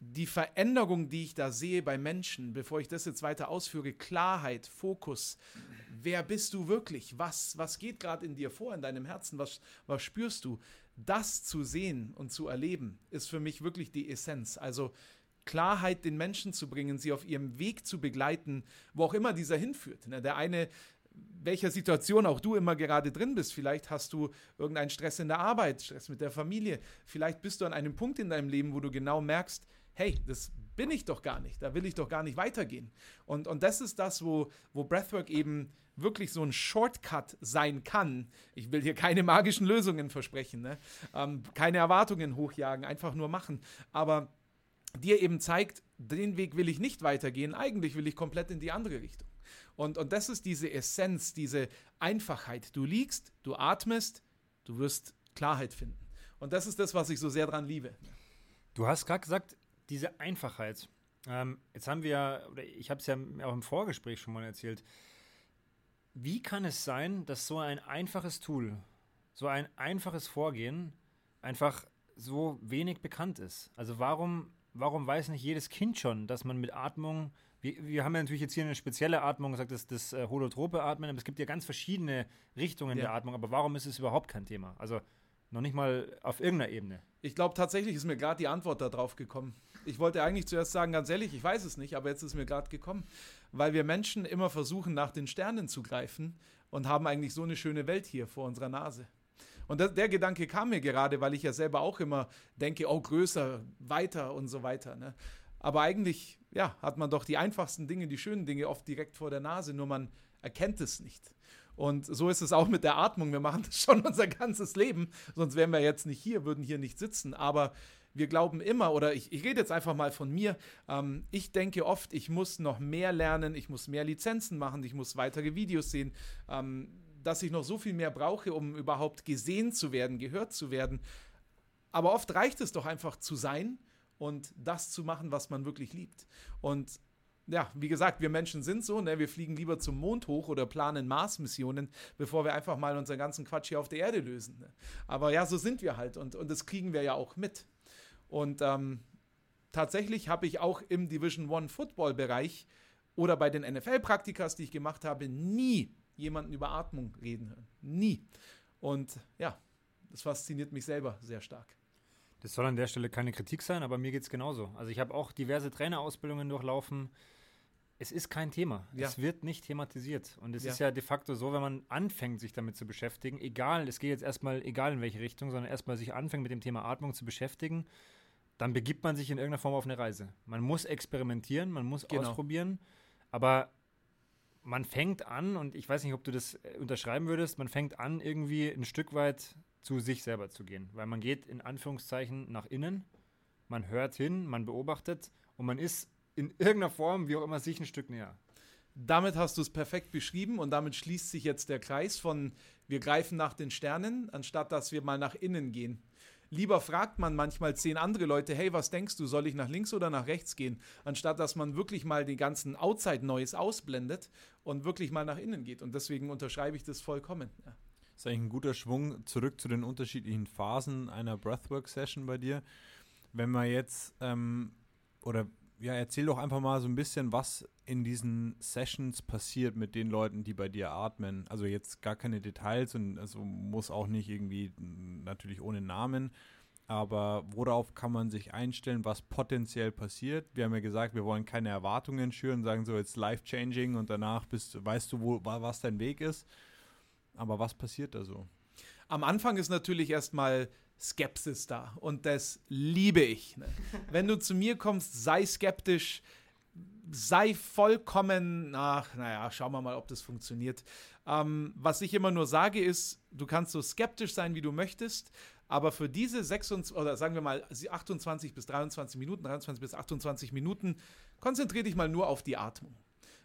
die Veränderung, die ich da sehe bei Menschen, bevor ich das jetzt weiter ausführe, Klarheit, Fokus, wer bist du wirklich? Was, was geht gerade in dir vor, in deinem Herzen? Was, was spürst du? Das zu sehen und zu erleben, ist für mich wirklich die Essenz. Also Klarheit den Menschen zu bringen, sie auf ihrem Weg zu begleiten, wo auch immer dieser hinführt. Ne, der eine welcher Situation auch du immer gerade drin bist. Vielleicht hast du irgendeinen Stress in der Arbeit, Stress mit der Familie. Vielleicht bist du an einem Punkt in deinem Leben, wo du genau merkst, hey, das bin ich doch gar nicht, da will ich doch gar nicht weitergehen. Und, und das ist das, wo, wo Breathwork eben wirklich so ein Shortcut sein kann. Ich will hier keine magischen Lösungen versprechen, ne? ähm, keine Erwartungen hochjagen, einfach nur machen. Aber dir eben zeigt, den Weg will ich nicht weitergehen, eigentlich will ich komplett in die andere Richtung. Und, und das ist diese Essenz, diese Einfachheit. Du liegst, du atmest, du wirst Klarheit finden. Und das ist das, was ich so sehr dran liebe. Du hast gerade gesagt, diese Einfachheit. Ähm, jetzt haben wir, oder ich habe es ja auch im Vorgespräch schon mal erzählt. Wie kann es sein, dass so ein einfaches Tool, so ein einfaches Vorgehen einfach so wenig bekannt ist? Also warum, warum weiß nicht jedes Kind schon, dass man mit Atmung, wir, wir haben ja natürlich jetzt hier eine spezielle Atmung, gesagt, das, das äh, holotrope Atmen, aber es gibt ja ganz verschiedene Richtungen ja. der Atmung, aber warum ist es überhaupt kein Thema? Also noch nicht mal auf irgendeiner Ebene. Ich glaube, tatsächlich ist mir gerade die Antwort darauf gekommen. Ich wollte eigentlich zuerst sagen, ganz ehrlich, ich weiß es nicht, aber jetzt ist mir gerade gekommen, weil wir Menschen immer versuchen, nach den Sternen zu greifen und haben eigentlich so eine schöne Welt hier vor unserer Nase. Und das, der Gedanke kam mir gerade, weil ich ja selber auch immer denke, oh, größer, weiter und so weiter. Ne? Aber eigentlich, ja, hat man doch die einfachsten Dinge, die schönen Dinge oft direkt vor der Nase, nur man erkennt es nicht. Und so ist es auch mit der Atmung. Wir machen das schon unser ganzes Leben, sonst wären wir jetzt nicht hier, würden hier nicht sitzen. Aber wir glauben immer, oder ich, ich rede jetzt einfach mal von mir, ähm, ich denke oft, ich muss noch mehr lernen, ich muss mehr Lizenzen machen, ich muss weitere Videos sehen, ähm, dass ich noch so viel mehr brauche, um überhaupt gesehen zu werden, gehört zu werden. Aber oft reicht es doch einfach zu sein und das zu machen, was man wirklich liebt. Und ja, wie gesagt, wir Menschen sind so, ne? wir fliegen lieber zum Mond hoch oder planen Mars-Missionen, bevor wir einfach mal unseren ganzen Quatsch hier auf der Erde lösen. Ne? Aber ja, so sind wir halt und, und das kriegen wir ja auch mit. Und ähm, tatsächlich habe ich auch im Division One Football-Bereich oder bei den NFL-Praktikas, die ich gemacht habe, nie jemanden über Atmung reden hören. Nie. Und ja, das fasziniert mich selber sehr stark. Das soll an der Stelle keine Kritik sein, aber mir geht es genauso. Also ich habe auch diverse Trainerausbildungen durchlaufen. Es ist kein Thema. Ja. Es wird nicht thematisiert. Und es ja. ist ja de facto so, wenn man anfängt, sich damit zu beschäftigen, egal, es geht jetzt erstmal, egal in welche Richtung, sondern erstmal sich anfängt, mit dem Thema Atmung zu beschäftigen, dann begibt man sich in irgendeiner Form auf eine Reise. Man muss experimentieren, man muss genau. ausprobieren, aber man fängt an, und ich weiß nicht, ob du das äh, unterschreiben würdest, man fängt an, irgendwie ein Stück weit zu sich selber zu gehen. Weil man geht in Anführungszeichen nach innen, man hört hin, man beobachtet und man ist in irgendeiner Form, wie auch immer, sich ein Stück näher. Damit hast du es perfekt beschrieben und damit schließt sich jetzt der Kreis von wir greifen nach den Sternen, anstatt dass wir mal nach innen gehen. Lieber fragt man manchmal zehn andere Leute, hey, was denkst du, soll ich nach links oder nach rechts gehen? Anstatt dass man wirklich mal den ganzen Outside-Noise ausblendet und wirklich mal nach innen geht. Und deswegen unterschreibe ich das vollkommen. Ja. Das ist eigentlich ein guter Schwung zurück zu den unterschiedlichen Phasen einer Breathwork-Session bei dir. Wenn man jetzt, ähm, oder ja, erzähl doch einfach mal so ein bisschen, was in diesen Sessions passiert mit den Leuten, die bei dir atmen. Also jetzt gar keine Details und also muss auch nicht irgendwie natürlich ohne Namen. Aber worauf kann man sich einstellen, was potenziell passiert? Wir haben ja gesagt, wir wollen keine Erwartungen schüren, sagen so jetzt life changing und danach bist, weißt du, wo, was dein Weg ist. Aber was passiert da so? Am Anfang ist natürlich erstmal Skepsis da. Und das liebe ich. Ne? Wenn du zu mir kommst, sei skeptisch, sei vollkommen, ach, naja, schauen wir mal, ob das funktioniert. Ähm, was ich immer nur sage ist, du kannst so skeptisch sein, wie du möchtest, aber für diese 26, oder sagen wir mal 28 bis 23 Minuten, 23 bis 28 Minuten, konzentriere dich mal nur auf die Atmung.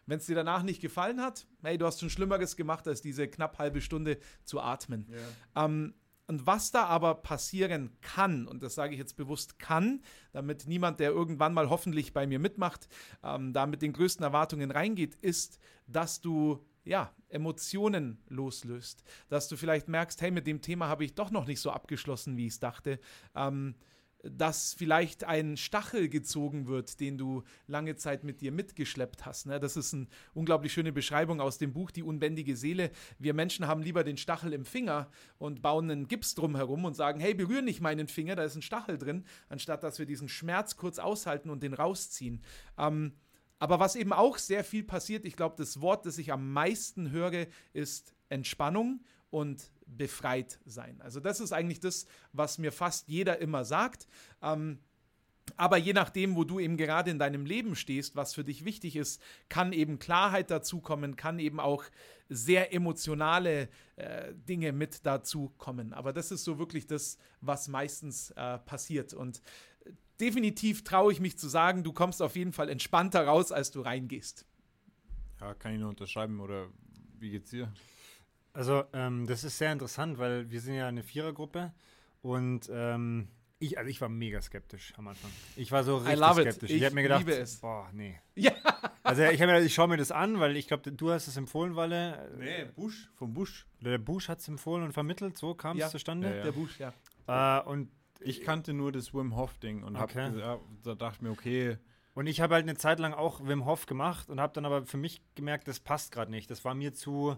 Wenn es dir danach nicht gefallen hat, hey, du hast schon Schlimmeres gemacht, als diese knapp halbe Stunde zu atmen. Yeah. Ähm, und was da aber passieren kann, und das sage ich jetzt bewusst kann, damit niemand, der irgendwann mal hoffentlich bei mir mitmacht, ähm, da mit den größten Erwartungen reingeht, ist, dass du ja, Emotionen loslöst. Dass du vielleicht merkst, hey, mit dem Thema habe ich doch noch nicht so abgeschlossen, wie ich es dachte. Ähm, dass vielleicht ein Stachel gezogen wird, den du lange Zeit mit dir mitgeschleppt hast. Ne? Das ist eine unglaublich schöne Beschreibung aus dem Buch Die unbändige Seele. Wir Menschen haben lieber den Stachel im Finger und bauen einen Gips drumherum und sagen, hey, berühr nicht meinen Finger, da ist ein Stachel drin, anstatt dass wir diesen Schmerz kurz aushalten und den rausziehen. Ähm, aber was eben auch sehr viel passiert, ich glaube, das Wort, das ich am meisten höre, ist Entspannung und befreit sein. Also das ist eigentlich das, was mir fast jeder immer sagt. Ähm, aber je nachdem, wo du eben gerade in deinem Leben stehst, was für dich wichtig ist, kann eben Klarheit dazukommen, kann eben auch sehr emotionale äh, Dinge mit dazukommen. Aber das ist so wirklich das, was meistens äh, passiert. Und definitiv traue ich mich zu sagen, du kommst auf jeden Fall entspannter raus, als du reingehst. Ja, kann ich nur unterschreiben oder wie geht's dir? Also, ähm, das ist sehr interessant, weil wir sind ja eine Vierergruppe und ähm, ich, also ich war mega skeptisch am Anfang. Ich war so richtig skeptisch. Ich, ich habe mir gedacht, boah, nee. Ja. Also ich, ich schaue mir das an, weil ich glaube, du hast es empfohlen, Walle. Nee, Bush, vom Bush. Der Bush hat es empfohlen und vermittelt, so kam es ja. zustande. Ja, ja. Der Bush, ja. Äh, und ich kannte nur das Wim Hof Ding und okay. hab, ja, da dachte mir, okay. Und ich habe halt eine Zeit lang auch Wim Hof gemacht und habe dann aber für mich gemerkt, das passt gerade nicht. Das war mir zu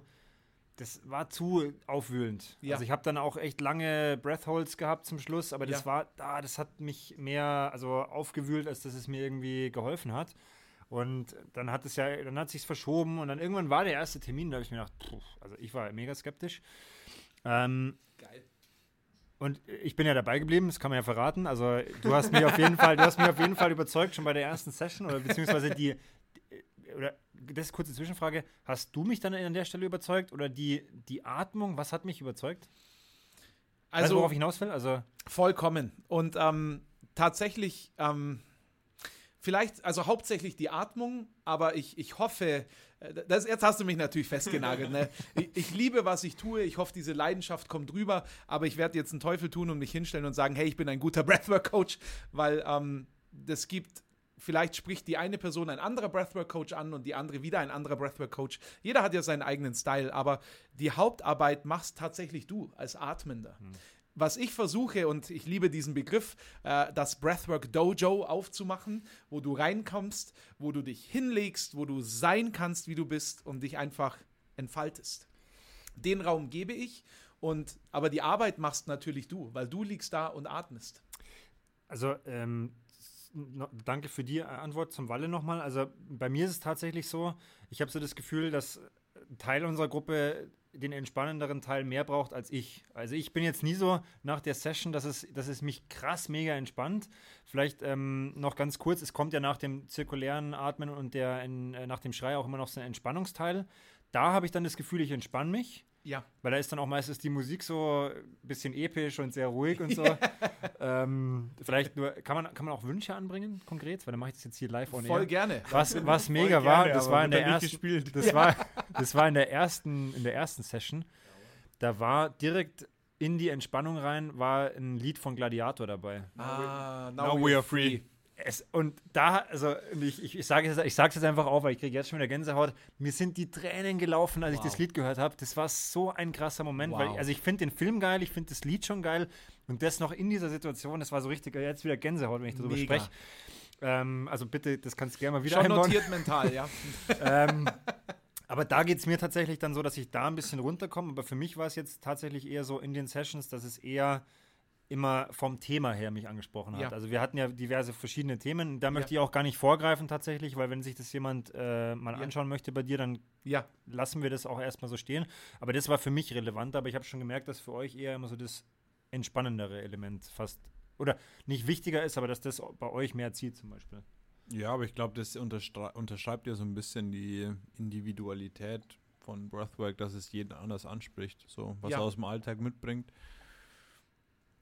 das war zu aufwühlend. Ja. Also ich habe dann auch echt lange Breathholds gehabt zum Schluss, aber das ja. war, ah, das hat mich mehr also aufgewühlt, als dass es mir irgendwie geholfen hat. Und dann hat es ja, dann hat sich verschoben und dann irgendwann war der erste Termin, da habe ich mir gedacht, pff, also ich war mega skeptisch. Ähm, Geil. Und ich bin ja dabei geblieben, das kann man ja verraten. Also du hast mich auf jeden Fall, du hast mich auf jeden Fall überzeugt schon bei der ersten Session oder beziehungsweise die oder das ist kurze Zwischenfrage. Hast du mich dann an der Stelle überzeugt oder die, die Atmung, was hat mich überzeugt? Also, weißt du, worauf ich hinaus will? Also vollkommen. Und ähm, tatsächlich, ähm, vielleicht, also hauptsächlich die Atmung, aber ich, ich hoffe, äh, das, jetzt hast du mich natürlich festgenagelt. Ne? Ich, ich, liebe, was ich tue. Ich hoffe, diese Leidenschaft kommt rüber. Aber ich werde jetzt einen Teufel tun und mich hinstellen und sagen, hey, ich bin ein guter Breathwork-Coach, weil ähm, das gibt vielleicht spricht die eine Person ein anderer Breathwork-Coach an und die andere wieder ein anderer Breathwork-Coach. Jeder hat ja seinen eigenen Style, aber die Hauptarbeit machst tatsächlich du als Atmender. Hm was ich versuche, und ich liebe diesen Begriff, äh, das Breathwork Dojo aufzumachen, wo du reinkommst, wo du dich hinlegst, wo du sein kannst, wie du bist und dich einfach entfaltest. Den Raum gebe ich, und, aber die Arbeit machst natürlich du, weil du liegst da und atmest. Also, ähm, danke für die Antwort zum Walle nochmal. Also, bei mir ist es tatsächlich so, ich habe so das Gefühl, dass Teil unserer Gruppe den entspannenderen Teil mehr braucht als ich. Also ich bin jetzt nie so nach der Session, dass es, dass es mich krass mega entspannt. Vielleicht ähm, noch ganz kurz, es kommt ja nach dem zirkulären Atmen und der in, äh, nach dem Schrei auch immer noch so ein Entspannungsteil. Da habe ich dann das Gefühl, ich entspanne mich. Ja. Weil da ist dann auch meistens die Musik so ein bisschen episch und sehr ruhig und so. ähm, vielleicht nur, kann man, kann man auch Wünsche anbringen, konkret? Weil dann mache ich das jetzt hier live on Voll gerne. Was, was mega gerne, war, das war in der ersten, das ja. war, das war in der ersten, in der ersten Session. Da war direkt in die Entspannung rein, war ein Lied von Gladiator dabei. Ah, now, now we are free. Es, und da, also ich, ich, ich sage es ich jetzt einfach auf, weil ich kriege jetzt schon wieder Gänsehaut. Mir sind die Tränen gelaufen, als wow. ich das Lied gehört habe. Das war so ein krasser Moment, wow. weil also ich finde den Film geil, ich finde das Lied schon geil und das noch in dieser Situation, das war so richtig, jetzt wieder Gänsehaut, wenn ich darüber spreche. Ähm, also bitte, das kannst du gerne mal wieder Schon einbauen. notiert mental, ja. ähm, aber da geht es mir tatsächlich dann so, dass ich da ein bisschen runterkomme. Aber für mich war es jetzt tatsächlich eher so in den Sessions, dass es eher immer vom Thema her mich angesprochen hat. Ja. Also wir hatten ja diverse verschiedene Themen. Da möchte ja. ich auch gar nicht vorgreifen tatsächlich, weil wenn sich das jemand äh, mal ja. anschauen möchte bei dir, dann lassen wir das auch erstmal so stehen. Aber das war für mich relevant, aber ich habe schon gemerkt, dass für euch eher immer so das entspannendere Element fast oder nicht wichtiger ist, aber dass das bei euch mehr zieht zum Beispiel. Ja, aber ich glaube, das unterschreibt ja so ein bisschen die Individualität von Breathwork, dass es jeden anders anspricht, so was er aus dem Alltag mitbringt.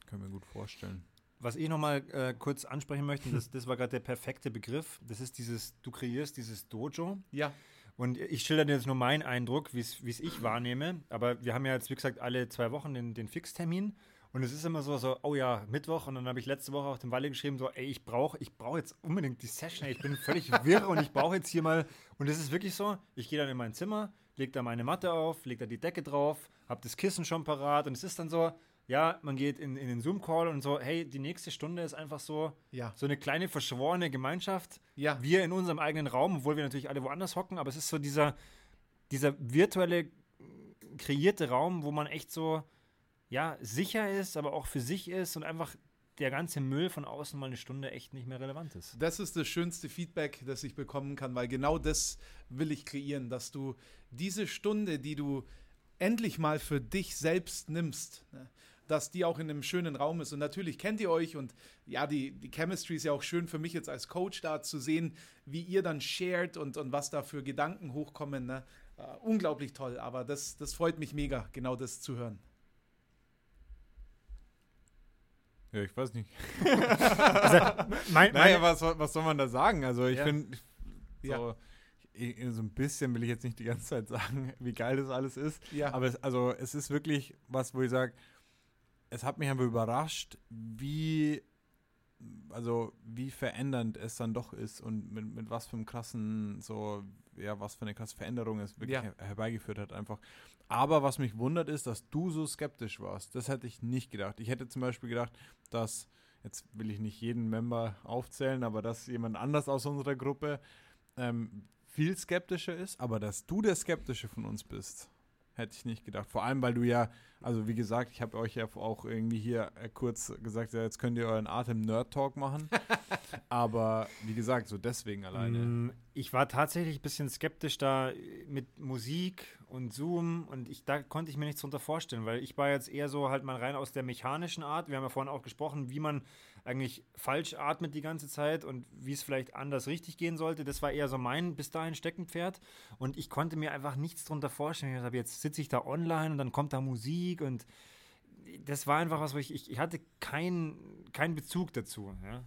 Können wir gut vorstellen. Was ich nochmal äh, kurz ansprechen möchte, das, das war gerade der perfekte Begriff. Das ist dieses, du kreierst dieses Dojo. Ja. Und ich schilder dir jetzt nur meinen Eindruck, wie es ich wahrnehme. Aber wir haben ja jetzt, wie gesagt, alle zwei Wochen den, den Fixtermin. Und es ist immer so, so, oh ja, Mittwoch. Und dann habe ich letzte Woche auch dem Walle geschrieben, so, ey, ich brauche ich brauch jetzt unbedingt die Session. Ey, ich bin völlig wirr und ich brauche jetzt hier mal. Und es ist wirklich so, ich gehe dann in mein Zimmer, lege da meine Matte auf, lege da die Decke drauf, habe das Kissen schon parat. Und es ist dann so, ja, man geht in, in den Zoom-Call und so, hey, die nächste Stunde ist einfach so, ja. so eine kleine verschworene Gemeinschaft. Ja. Wir in unserem eigenen Raum, obwohl wir natürlich alle woanders hocken, aber es ist so dieser, dieser virtuelle, kreierte Raum, wo man echt so, ja, sicher ist, aber auch für sich ist und einfach der ganze Müll von außen mal eine Stunde echt nicht mehr relevant ist. Das ist das schönste Feedback, das ich bekommen kann, weil genau das will ich kreieren, dass du diese Stunde, die du endlich mal für dich selbst nimmst, ne, dass die auch in einem schönen Raum ist. Und natürlich kennt ihr euch und ja, die, die Chemistry ist ja auch schön für mich jetzt als Coach da zu sehen, wie ihr dann shared und, und was da für Gedanken hochkommen. Ne? Uh, unglaublich toll, aber das, das freut mich mega, genau das zu hören. Ja, ich weiß nicht. also, mein, naja, was, was soll man da sagen? Also ich ja. finde, so, ja so ein bisschen will ich jetzt nicht die ganze Zeit sagen, wie geil das alles ist. Ja. Aber es, also es ist wirklich was, wo ich sage, es hat mich einfach überrascht, wie also wie verändernd es dann doch ist und mit, mit was für einem krassen, so, ja, was für eine krasse Veränderung es wirklich ja. her herbeigeführt hat, einfach. Aber was mich wundert ist, dass du so skeptisch warst. Das hätte ich nicht gedacht. Ich hätte zum Beispiel gedacht, dass, jetzt will ich nicht jeden Member aufzählen, aber dass jemand anders aus unserer Gruppe ähm, viel skeptischer ist, aber dass du der Skeptische von uns bist. Hätte ich nicht gedacht. Vor allem, weil du ja, also wie gesagt, ich habe euch ja auch irgendwie hier kurz gesagt, ja, jetzt könnt ihr euren Atem-Nerd-Talk machen. Aber wie gesagt, so deswegen alleine. Mm, ich war tatsächlich ein bisschen skeptisch da mit Musik und Zoom und ich, da konnte ich mir nichts drunter vorstellen, weil ich war jetzt eher so halt mal rein aus der mechanischen Art. Wir haben ja vorhin auch gesprochen, wie man eigentlich falsch atmet die ganze Zeit und wie es vielleicht anders richtig gehen sollte. Das war eher so mein bis dahin Steckenpferd und ich konnte mir einfach nichts drunter vorstellen. Ich habe jetzt sitze ich da online und dann kommt da Musik und das war einfach was, wo ich, ich, ich hatte keinen kein Bezug dazu. Ja.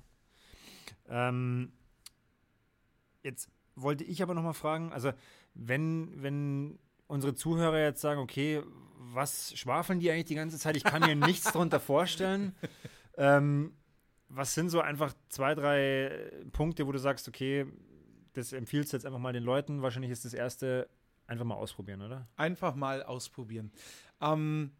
Ähm, jetzt wollte ich aber noch mal fragen, also wenn, wenn unsere Zuhörer jetzt sagen, okay, was schwafeln die eigentlich die ganze Zeit? Ich kann mir nichts darunter vorstellen. Ähm, was sind so einfach zwei, drei Punkte, wo du sagst, okay, das empfiehlst du jetzt einfach mal den Leuten? Wahrscheinlich ist das erste einfach mal ausprobieren, oder? Einfach mal ausprobieren. Ähm,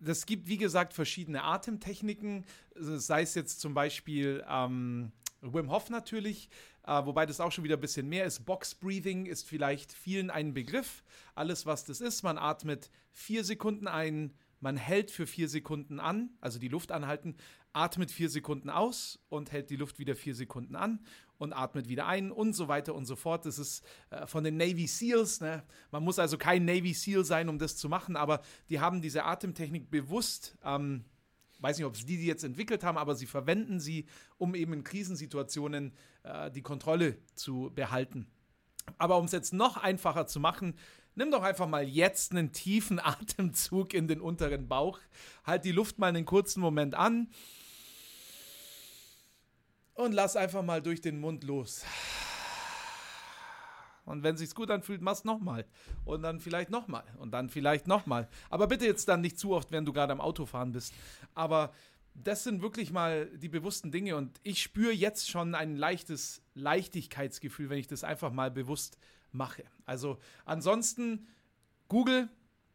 das gibt, wie gesagt, verschiedene Atemtechniken, sei es jetzt zum Beispiel ähm, Wim Hof natürlich, äh, wobei das auch schon wieder ein bisschen mehr ist. Box Breathing ist vielleicht vielen ein Begriff. Alles, was das ist, man atmet vier Sekunden ein, man hält für vier Sekunden an, also die Luft anhalten, atmet vier Sekunden aus und hält die Luft wieder vier Sekunden an und atmet wieder ein und so weiter und so fort. Das ist äh, von den Navy SEALs. Ne? Man muss also kein Navy SEAL sein, um das zu machen, aber die haben diese Atemtechnik bewusst ähm, weiß nicht, ob es die, die jetzt entwickelt haben, aber sie verwenden sie, um eben in Krisensituationen äh, die Kontrolle zu behalten. Aber um es jetzt noch einfacher zu machen, nimm doch einfach mal jetzt einen tiefen Atemzug in den unteren Bauch, halt die Luft mal einen kurzen Moment an und lass einfach mal durch den Mund los. Und wenn sich's gut anfühlt, mach's nochmal. Und dann vielleicht nochmal. Und dann vielleicht nochmal. Aber bitte jetzt dann nicht zu oft, wenn du gerade am Autofahren bist. Aber das sind wirklich mal die bewussten Dinge. Und ich spüre jetzt schon ein leichtes Leichtigkeitsgefühl, wenn ich das einfach mal bewusst mache. Also ansonsten Google,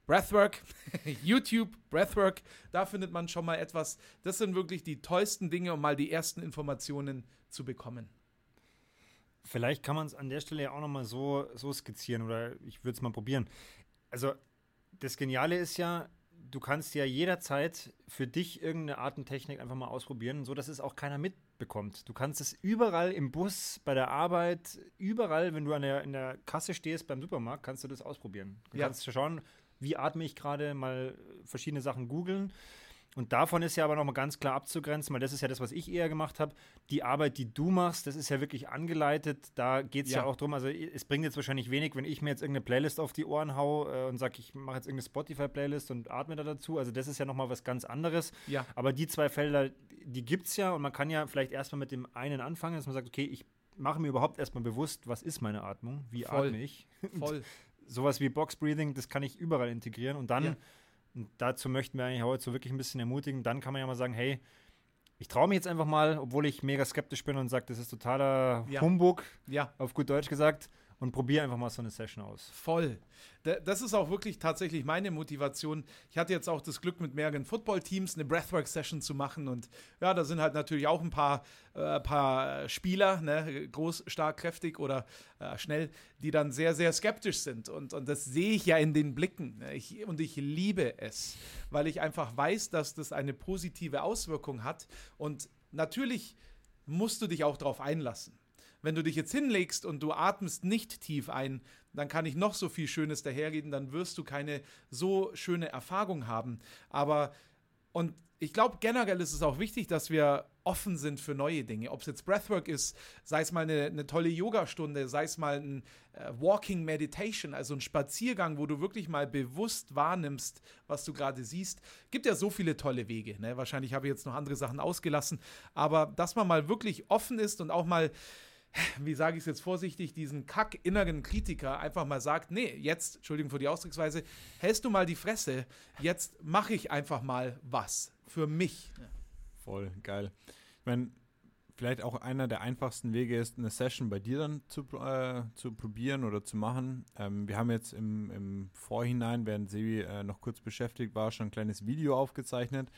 Breathwork, YouTube, Breathwork, da findet man schon mal etwas. Das sind wirklich die tollsten Dinge, um mal die ersten Informationen zu bekommen. Vielleicht kann man es an der Stelle ja auch nochmal so, so skizzieren oder ich würde es mal probieren. Also, das Geniale ist ja, du kannst ja jederzeit für dich irgendeine Artentechnik einfach mal ausprobieren, so dass es auch keiner mitbekommt. Du kannst es überall im Bus, bei der Arbeit, überall, wenn du an der, in der Kasse stehst beim Supermarkt, kannst du das ausprobieren. Du ja. kannst schauen, wie atme ich gerade, mal verschiedene Sachen googeln und davon ist ja aber nochmal ganz klar abzugrenzen, weil das ist ja das, was ich eher gemacht habe. Die Arbeit, die du machst, das ist ja wirklich angeleitet. Da geht es ja. ja. auch drum. Also es bringt jetzt wahrscheinlich wenig, wenn ich mir jetzt irgendeine Playlist auf die Ohren hau äh, und sage, ich mache jetzt irgendeine Spotify-Playlist und atme da dazu. Also das ist ja nochmal was ganz anderes. Ja. Aber die zwei Felder, die gibt es ja und man kann ja vielleicht erstmal mit dem einen anfangen, dass man sagt, okay, ich mache mir überhaupt erstmal bewusst, was ist meine Atmung, wie Voll. atme ich. Voll. Sowas wie Box Breathing, das kann ich überall integrieren und dann ja und dazu möchten wir eigentlich heute so wirklich ein bisschen ermutigen. Dann kann man ja mal sagen, hey, ich traue mich jetzt einfach mal, obwohl ich mega skeptisch bin und sage, das ist totaler ja. Humbug, ja. auf gut Deutsch gesagt und probiere einfach mal so eine Session aus. Voll. Das ist auch wirklich tatsächlich meine Motivation. Ich hatte jetzt auch das Glück, mit mehreren Football-Teams eine Breathwork-Session zu machen. Und ja, da sind halt natürlich auch ein paar, äh, paar Spieler, ne, groß, stark, kräftig oder äh, schnell, die dann sehr, sehr skeptisch sind. Und, und das sehe ich ja in den Blicken. Ich, und ich liebe es, weil ich einfach weiß, dass das eine positive Auswirkung hat. Und natürlich musst du dich auch darauf einlassen. Wenn du dich jetzt hinlegst und du atmest nicht tief ein, dann kann ich noch so viel Schönes daherreden, dann wirst du keine so schöne Erfahrung haben. Aber, und ich glaube, generell ist es auch wichtig, dass wir offen sind für neue Dinge. Ob es jetzt Breathwork ist, sei es mal eine, eine tolle Yogastunde, sei es mal ein äh, Walking Meditation, also ein Spaziergang, wo du wirklich mal bewusst wahrnimmst, was du gerade siehst. Gibt ja so viele tolle Wege. Ne? Wahrscheinlich habe ich jetzt noch andere Sachen ausgelassen, aber dass man mal wirklich offen ist und auch mal wie sage ich es jetzt vorsichtig, diesen kack-inneren Kritiker einfach mal sagt, nee, jetzt, Entschuldigung für die Ausdrucksweise, hältst du mal die Fresse, jetzt mache ich einfach mal was für mich. Voll, geil. Ich meine, vielleicht auch einer der einfachsten Wege ist, eine Session bei dir dann zu, äh, zu probieren oder zu machen. Ähm, wir haben jetzt im, im Vorhinein, während Sebi äh, noch kurz beschäftigt war, schon ein kleines Video aufgezeichnet.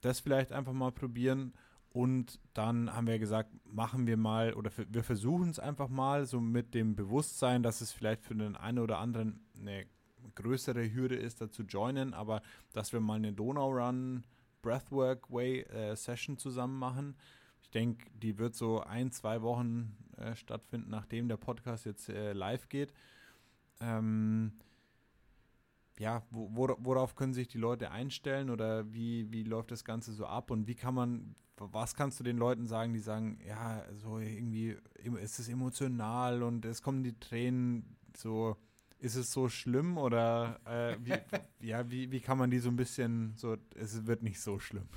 Das vielleicht einfach mal probieren und dann haben wir gesagt, machen wir mal oder wir versuchen es einfach mal so mit dem Bewusstsein, dass es vielleicht für den einen oder anderen eine größere Hürde ist, da zu joinen, aber dass wir mal eine Donau Run Breathwork Way äh, Session zusammen machen. Ich denke, die wird so ein, zwei Wochen äh, stattfinden, nachdem der Podcast jetzt äh, live geht. Ähm, ja, wo, worauf können sich die Leute einstellen oder wie, wie läuft das Ganze so ab und wie kann man, was kannst du den Leuten sagen, die sagen, ja, so irgendwie ist es emotional und es kommen die Tränen, so ist es so schlimm oder äh, wie, ja, wie, wie kann man die so ein bisschen so, es wird nicht so schlimm.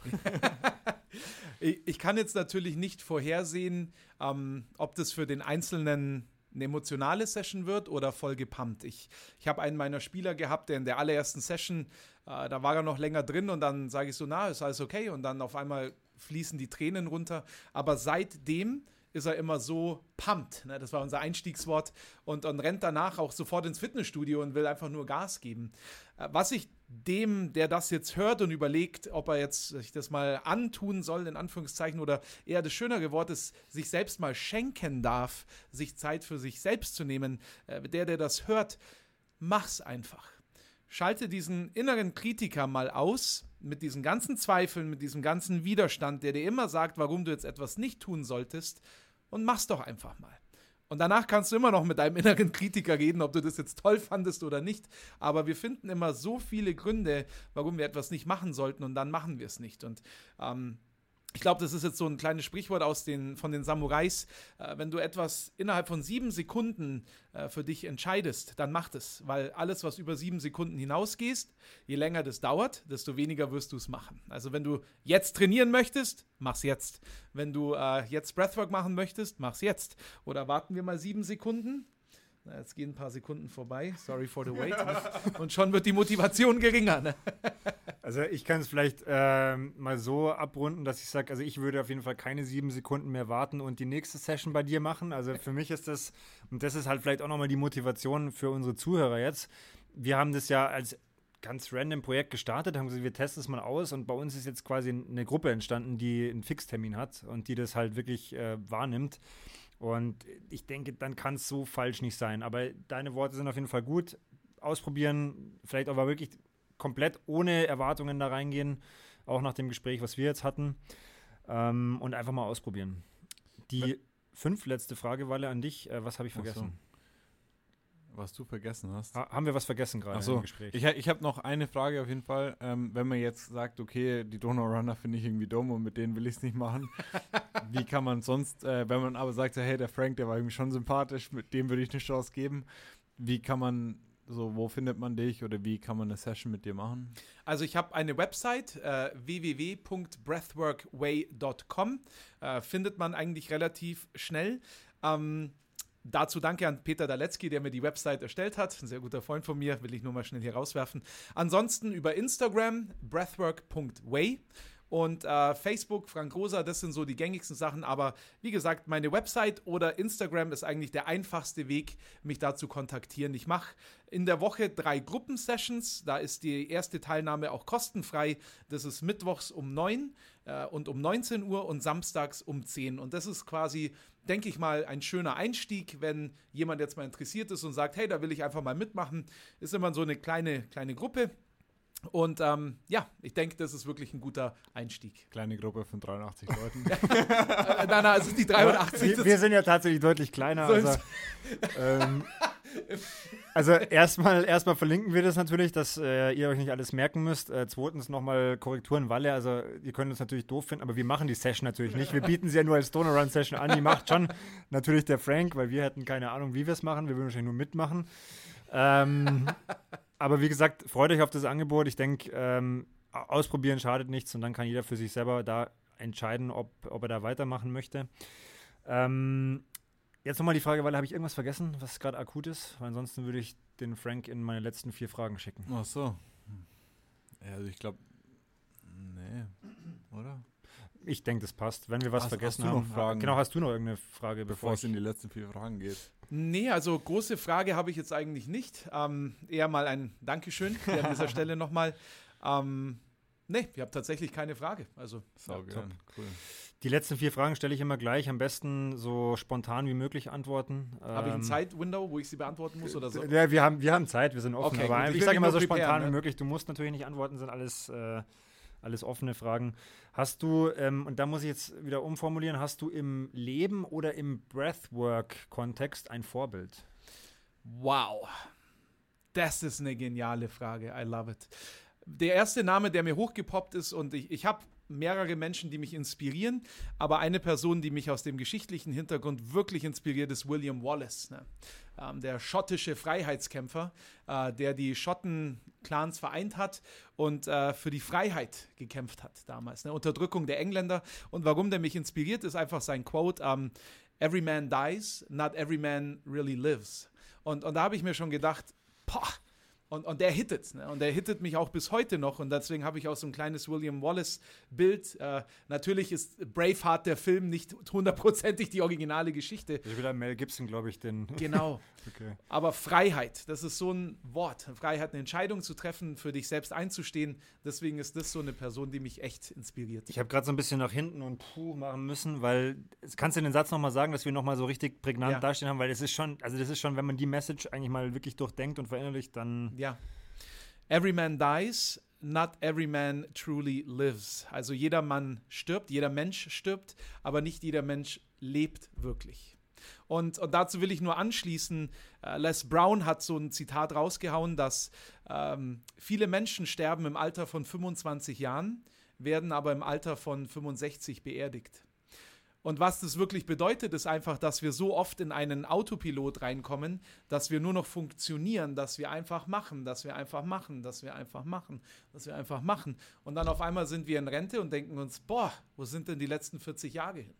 ich, ich, kann jetzt natürlich nicht vorhersehen, ähm, ob das für den Einzelnen eine emotionale Session wird oder voll gepumpt. Ich, ich habe einen meiner Spieler gehabt, der in der allerersten Session, äh, da war er noch länger drin und dann sage ich so, na, ist alles okay und dann auf einmal fließen die Tränen runter. Aber seitdem ist er immer so pumped. Ne? Das war unser Einstiegswort. Und, und rennt danach auch sofort ins Fitnessstudio und will einfach nur Gas geben. Äh, was ich dem, der das jetzt hört und überlegt, ob er jetzt sich das mal antun soll, in Anführungszeichen, oder eher das schönere Wort ist, sich selbst mal schenken darf, sich Zeit für sich selbst zu nehmen, äh, der, der das hört, mach's einfach. Schalte diesen inneren Kritiker mal aus, mit diesen ganzen Zweifeln, mit diesem ganzen Widerstand, der dir immer sagt, warum du jetzt etwas nicht tun solltest, und mach's doch einfach mal. Und danach kannst du immer noch mit deinem inneren Kritiker reden, ob du das jetzt toll fandest oder nicht. Aber wir finden immer so viele Gründe, warum wir etwas nicht machen sollten und dann machen wir es nicht. Und ähm, ich glaube, das ist jetzt so ein kleines Sprichwort aus den, von den Samurais. Äh, wenn du etwas innerhalb von sieben Sekunden äh, für dich entscheidest, dann mach es. Weil alles, was über sieben Sekunden hinausgehst, je länger das dauert, desto weniger wirst du es machen. Also wenn du jetzt trainieren möchtest, mach's jetzt. Wenn du äh, jetzt Breathwork machen möchtest, mach's jetzt. Oder warten wir mal sieben Sekunden, na, jetzt gehen ein paar Sekunden vorbei. Sorry for the wait. Und schon wird die Motivation geringer. Ne? Also ich kann es vielleicht ähm, mal so abrunden, dass ich sage, also ich würde auf jeden Fall keine sieben Sekunden mehr warten und die nächste Session bei dir machen. Also für mich ist das, und das ist halt vielleicht auch nochmal die Motivation für unsere Zuhörer jetzt. Wir haben das ja als ganz random Projekt gestartet, haben gesagt, wir testen es mal aus und bei uns ist jetzt quasi eine Gruppe entstanden, die einen Fixtermin hat und die das halt wirklich äh, wahrnimmt. Und ich denke, dann kann es so falsch nicht sein. Aber deine Worte sind auf jeden Fall gut. Ausprobieren, vielleicht aber wirklich komplett ohne Erwartungen da reingehen, auch nach dem Gespräch, was wir jetzt hatten. Ähm, und einfach mal ausprobieren. Die fünf letzte Frage, Walle, an dich. Äh, was habe ich vergessen? Was du vergessen hast. Ha haben wir was vergessen gerade so. im Gespräch? Ich, ich habe noch eine Frage auf jeden Fall. Ähm, wenn man jetzt sagt, okay, die Donau Runner finde ich irgendwie dumm und mit denen will ich es nicht machen, wie kann man sonst, äh, wenn man aber sagt, hey, der Frank, der war irgendwie schon sympathisch, mit dem würde ich eine Chance geben, wie kann man so, wo findet man dich oder wie kann man eine Session mit dir machen? Also ich habe eine Website, äh, www.breathworkway.com. Äh, findet man eigentlich relativ schnell. Ähm, Dazu danke an Peter Daletzky, der mir die Website erstellt hat. Ein sehr guter Freund von mir, will ich nur mal schnell hier rauswerfen. Ansonsten über Instagram breathwork.way und äh, Facebook, Frank Rosa, das sind so die gängigsten Sachen. Aber wie gesagt, meine Website oder Instagram ist eigentlich der einfachste Weg, mich da zu kontaktieren. Ich mache in der Woche drei Gruppensessions. Da ist die erste Teilnahme auch kostenfrei. Das ist mittwochs um 9 äh, und um 19 Uhr und samstags um 10. Und das ist quasi denke ich mal, ein schöner Einstieg, wenn jemand jetzt mal interessiert ist und sagt, hey, da will ich einfach mal mitmachen. Ist immer so eine kleine, kleine Gruppe. Und ähm, ja, ich denke, das ist wirklich ein guter Einstieg. Kleine Gruppe von 83 Leuten. nein, nein, also die 83. Wir, wir, sind ja tatsächlich deutlich kleiner. Also, ähm, also erstmal erstmal verlinken wir das natürlich, dass äh, ihr euch nicht alles merken müsst. Äh, zweitens nochmal Korrekturen Walle. Also ihr könnt es natürlich doof finden, aber wir machen die Session natürlich nicht. Wir bieten sie ja nur als Stoner Run Session an. Die macht schon natürlich der Frank, weil wir hätten keine Ahnung, wie wir es machen. Wir würden wahrscheinlich nur mitmachen. Ähm, aber wie gesagt, freut euch auf das Angebot. Ich denke, ähm, ausprobieren schadet nichts und dann kann jeder für sich selber da entscheiden, ob, ob er da weitermachen möchte. Ähm, jetzt nochmal die Frage, weil habe ich irgendwas vergessen, was gerade akut ist? Weil ansonsten würde ich den Frank in meine letzten vier Fragen schicken. Ach so. Ja, also ich glaube, nee, oder? Ich denke, das passt. Wenn wir was hast, vergessen hast haben. Fragen, genau, hast du noch irgendeine Frage, bevor, bevor es in die letzten vier Fragen geht? Nee, also große Frage habe ich jetzt eigentlich nicht. Ähm, eher mal ein Dankeschön an dieser Stelle nochmal. Ähm, nee, ich habe tatsächlich keine Frage. Also, ja, cool. Die letzten vier Fragen stelle ich immer gleich, am besten so spontan wie möglich antworten. Habe ich ein ähm, Zeitwindow, wo ich sie beantworten muss oder so? Ja, wir haben, wir haben Zeit, wir sind offen. Okay, aber ich, ich sage immer so spontan ne? wie möglich. Du musst natürlich nicht antworten, sind alles äh, alles offene Fragen. Hast du, ähm, und da muss ich jetzt wieder umformulieren, hast du im Leben oder im Breathwork-Kontext ein Vorbild? Wow. Das ist eine geniale Frage. I love it. Der erste Name, der mir hochgepoppt ist, und ich, ich habe mehrere Menschen, die mich inspirieren, aber eine Person, die mich aus dem geschichtlichen Hintergrund wirklich inspiriert, ist William Wallace, ne? Ähm, der schottische Freiheitskämpfer, äh, der die Schotten-Clans vereint hat und äh, für die Freiheit gekämpft hat damals, ne? Unterdrückung der Engländer. Und warum der mich inspiriert, ist einfach sein Quote: ähm, Every man dies, not every man really lives. Und, und da habe ich mir schon gedacht, boah, und, und der hittet. Ne? Und der hittet mich auch bis heute noch. Und deswegen habe ich auch so ein kleines William Wallace-Bild. Äh, natürlich ist Braveheart der Film nicht hundertprozentig die originale Geschichte. Das ist wieder Mel Gibson, glaube ich, den. Genau. okay. Aber Freiheit, das ist so ein Wort. Freiheit, eine Entscheidung zu treffen, für dich selbst einzustehen. Deswegen ist das so eine Person, die mich echt inspiriert. Ich habe gerade so ein bisschen nach hinten und puh machen müssen, weil kannst du den Satz nochmal sagen, dass wir nochmal so richtig prägnant ja. dastehen haben, weil es ist schon, also das ist schon, wenn man die Message eigentlich mal wirklich durchdenkt und verinnerlicht, dann. Ja ja. Every man dies, not every man truly lives. Also jeder Mann stirbt, jeder Mensch stirbt, aber nicht jeder Mensch lebt wirklich. Und, und dazu will ich nur anschließen, äh, Les Brown hat so ein Zitat rausgehauen, dass ähm, viele Menschen sterben im Alter von 25 Jahren, werden aber im Alter von 65 beerdigt. Und was das wirklich bedeutet, ist einfach, dass wir so oft in einen Autopilot reinkommen, dass wir nur noch funktionieren, dass wir einfach machen, dass wir einfach machen, dass wir einfach machen, dass wir einfach machen. Und dann auf einmal sind wir in Rente und denken uns, boah, wo sind denn die letzten 40 Jahre hin?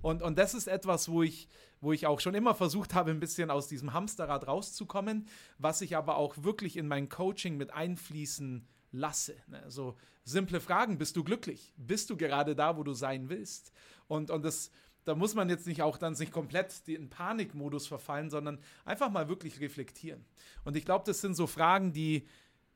Und, und das ist etwas, wo ich, wo ich auch schon immer versucht habe, ein bisschen aus diesem Hamsterrad rauszukommen, was ich aber auch wirklich in mein Coaching mit einfließen lasse. Ne? So simple Fragen, bist du glücklich? Bist du gerade da, wo du sein willst? Und, und das, da muss man jetzt nicht auch dann sich komplett in Panikmodus verfallen, sondern einfach mal wirklich reflektieren. Und ich glaube, das sind so Fragen, die,